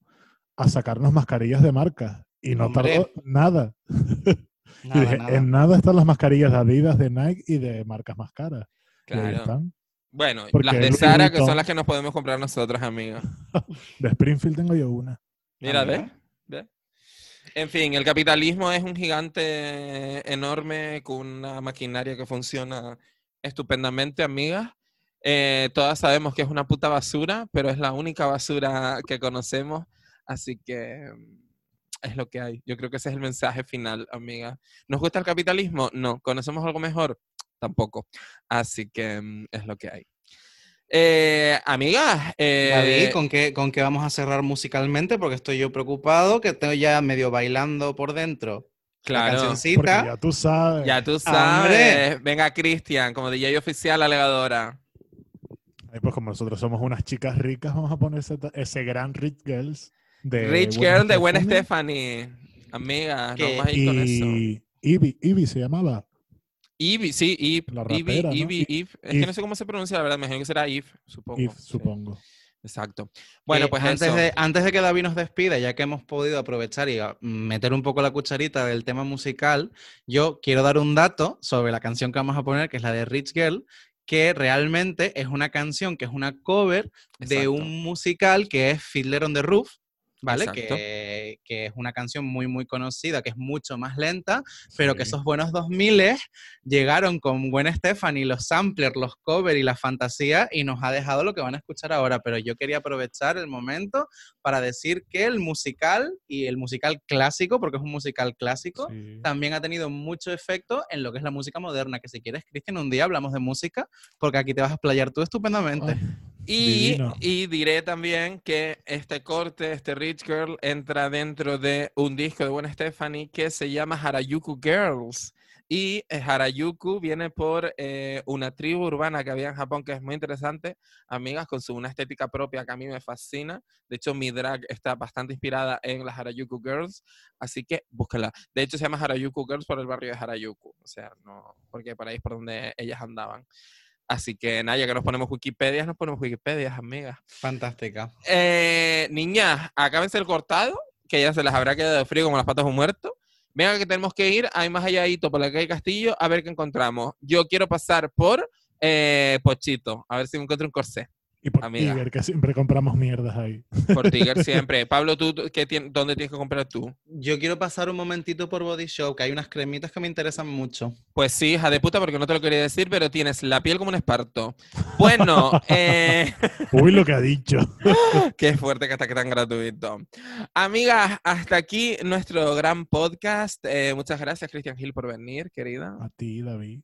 a sacarnos mascarillas de marca. Y no Hombre. tardó nada. y dije, nada. en nada están las mascarillas de Adidas, de Nike y de marcas más caras. Y ahí claro. están. Bueno, Porque las de Sara, que son las que nos podemos comprar nosotros, amiga. De Springfield tengo yo una. Mira. ¿Ves? En fin, el capitalismo es un gigante enorme con una maquinaria que funciona estupendamente, amigas. Eh, todas sabemos que es una puta basura, pero es la única basura que conocemos, así que mm, es lo que hay. Yo creo que ese es el mensaje final, amiga. ¿Nos gusta el capitalismo? No. ¿Conocemos algo mejor? Tampoco. Así que mm, es lo que hay. Eh, amigas, eh, David, ¿con qué, ¿con qué vamos a cerrar musicalmente? Porque estoy yo preocupado, que estoy ya medio bailando por dentro. La claro. Cancioncita. ya tú sabes. Ya tú Hombre. sabes. Venga, Cristian, como DJ oficial alegadora. Ahí, pues como nosotros somos unas chicas ricas, vamos a poner ese, ese gran Rich Girls de Rich Gwen Girl de Gwen. Stephanie. Amiga, Que- no vamos a ir con eso. Y Ivy, Ivy se llamaba. Ivy, sí, Eve. La Ivy, rapera, ¿no? Ivy, Eve. Es que Eve. no sé cómo se pronuncia, la verdad. Me imagino que será Eve, supongo. Eve, Sí, supongo. exacto. Bueno, Eh, pues antes, de, antes de que David nos despida, ya que hemos podido aprovechar y a- meter un poco la cucharita del tema musical, yo quiero dar un dato sobre la canción que vamos a poner, que es la de Rich Girl, que realmente es una canción que es una cover de un musical que es Fiddler on the Roof. ¿Vale? Que, que es una canción muy, muy conocida, que es mucho más lenta, pero que esos buenos 2000 llegaron con Gwen Stefani, los samplers, los covers y la fantasía y nos ha dejado lo que van a escuchar ahora. Pero yo quería aprovechar el momento para decir que el musical y el musical clásico, porque es un musical clásico, Sí. también ha tenido mucho efecto en lo que es la música moderna. Que si quieres, Cristian, un día hablamos de música, porque aquí te vas a explayar tú estupendamente. Ay, Y, y diré también que este corte, este Rich Girl, entra dentro de un disco de Gwen Stephanie que se llama Harajuku Girls. Y eh, Harajuku viene por eh, una tribu urbana que había en Japón que es muy interesante, amigas, con su una estética propia que a mí me fascina. De hecho, mi drag está bastante inspirada en las Harajuku Girls, así que búscala. De hecho, se llama Harajuku Girls por el barrio de Harajuku, o sea, no, porque por ahí es por donde ellas andaban. Así que nada, ya que nos ponemos Wikipedia, nos ponemos Wikipedia, amigas. Fantástica. Eh, niñas, acábense el cortado, que ya se les habrá quedado frío como las patas de un muerto. Venga, que tenemos que ir ahí más allá por la calle Castillo a ver qué encontramos. Yo quiero pasar por eh, Pochito, a ver si me encuentro un corsé. Y por amiga. Tiger, que siempre compramos mierdas ahí. Por Tiger siempre. Pablo, ¿tú qué dónde tienes que comprar tú? Yo quiero pasar un momentito por Body Shop, que hay unas cremitas que me interesan mucho. Pues sí, hija de puta, porque no te lo quería decir, pero tienes la piel como un esparto. Bueno, eh, Uy, lo que ha dicho. Qué fuerte que está que tan gratuito. Amigas, hasta aquí nuestro gran podcast. Eh, muchas gracias, Cristian Gil, por venir, querida. A ti, David.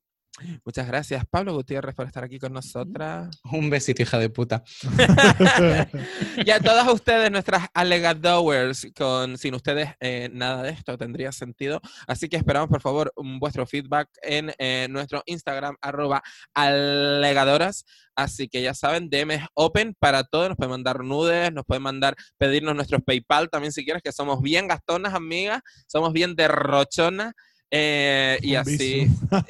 Muchas gracias, Pablo Gutiérrez, por estar aquí con nosotras. Un besito, hija de puta. y a todas ustedes, nuestras alegadores, con sin ustedes eh, nada de esto tendría sentido. Así que esperamos, por favor, vuestro feedback en eh, nuestro Instagram, arroba alegadoras. Así que ya saben, DM es open para todos. Nos pueden mandar nudes, nos pueden mandar, pedirnos nuestros PayPal también si quieres, que somos bien gastonas, amigas, somos bien derrochonas. Eh, y así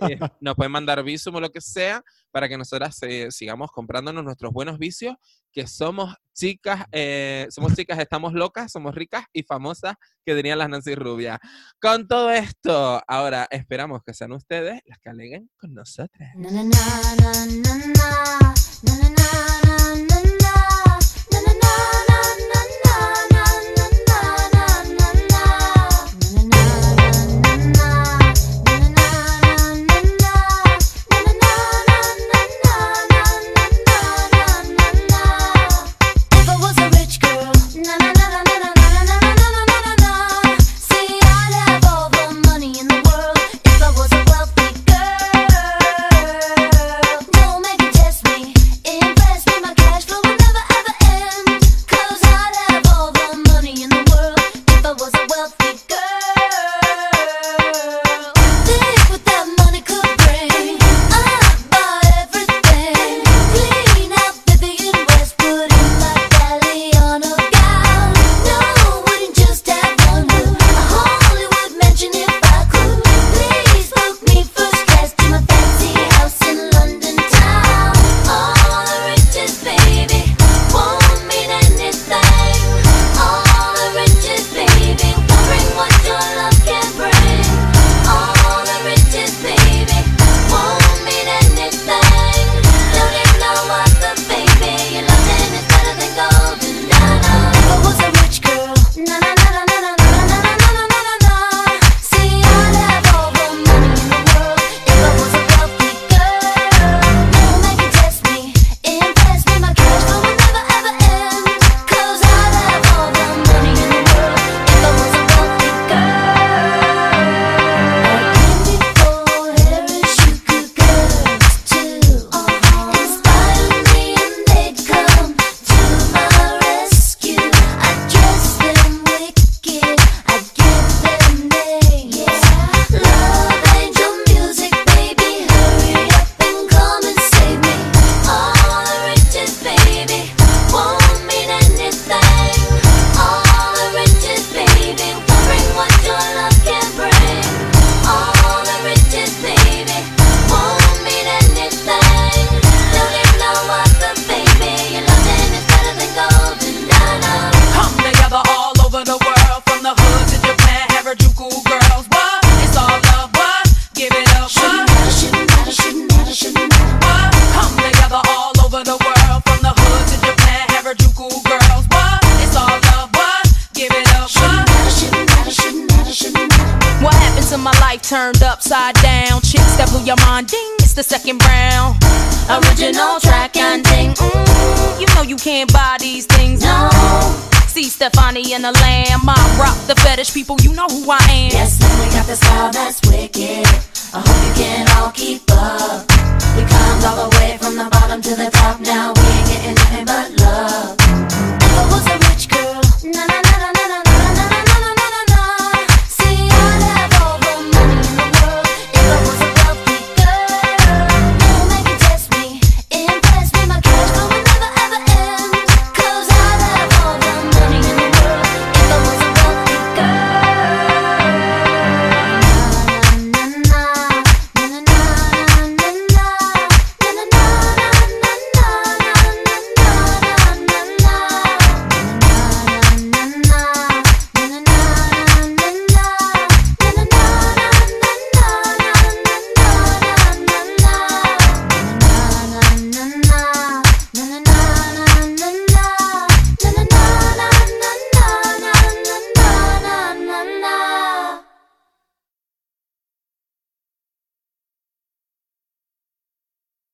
eh, nos pueden mandar visum o lo que sea para que nosotras eh, sigamos comprándonos nuestros buenos vicios, que somos chicas, eh, somos chicas, estamos locas, somos ricas y famosas que tenían las Nancy Rubia. Con todo esto, ahora esperamos que sean ustedes las que aleguen con nosotras. Na, na, na,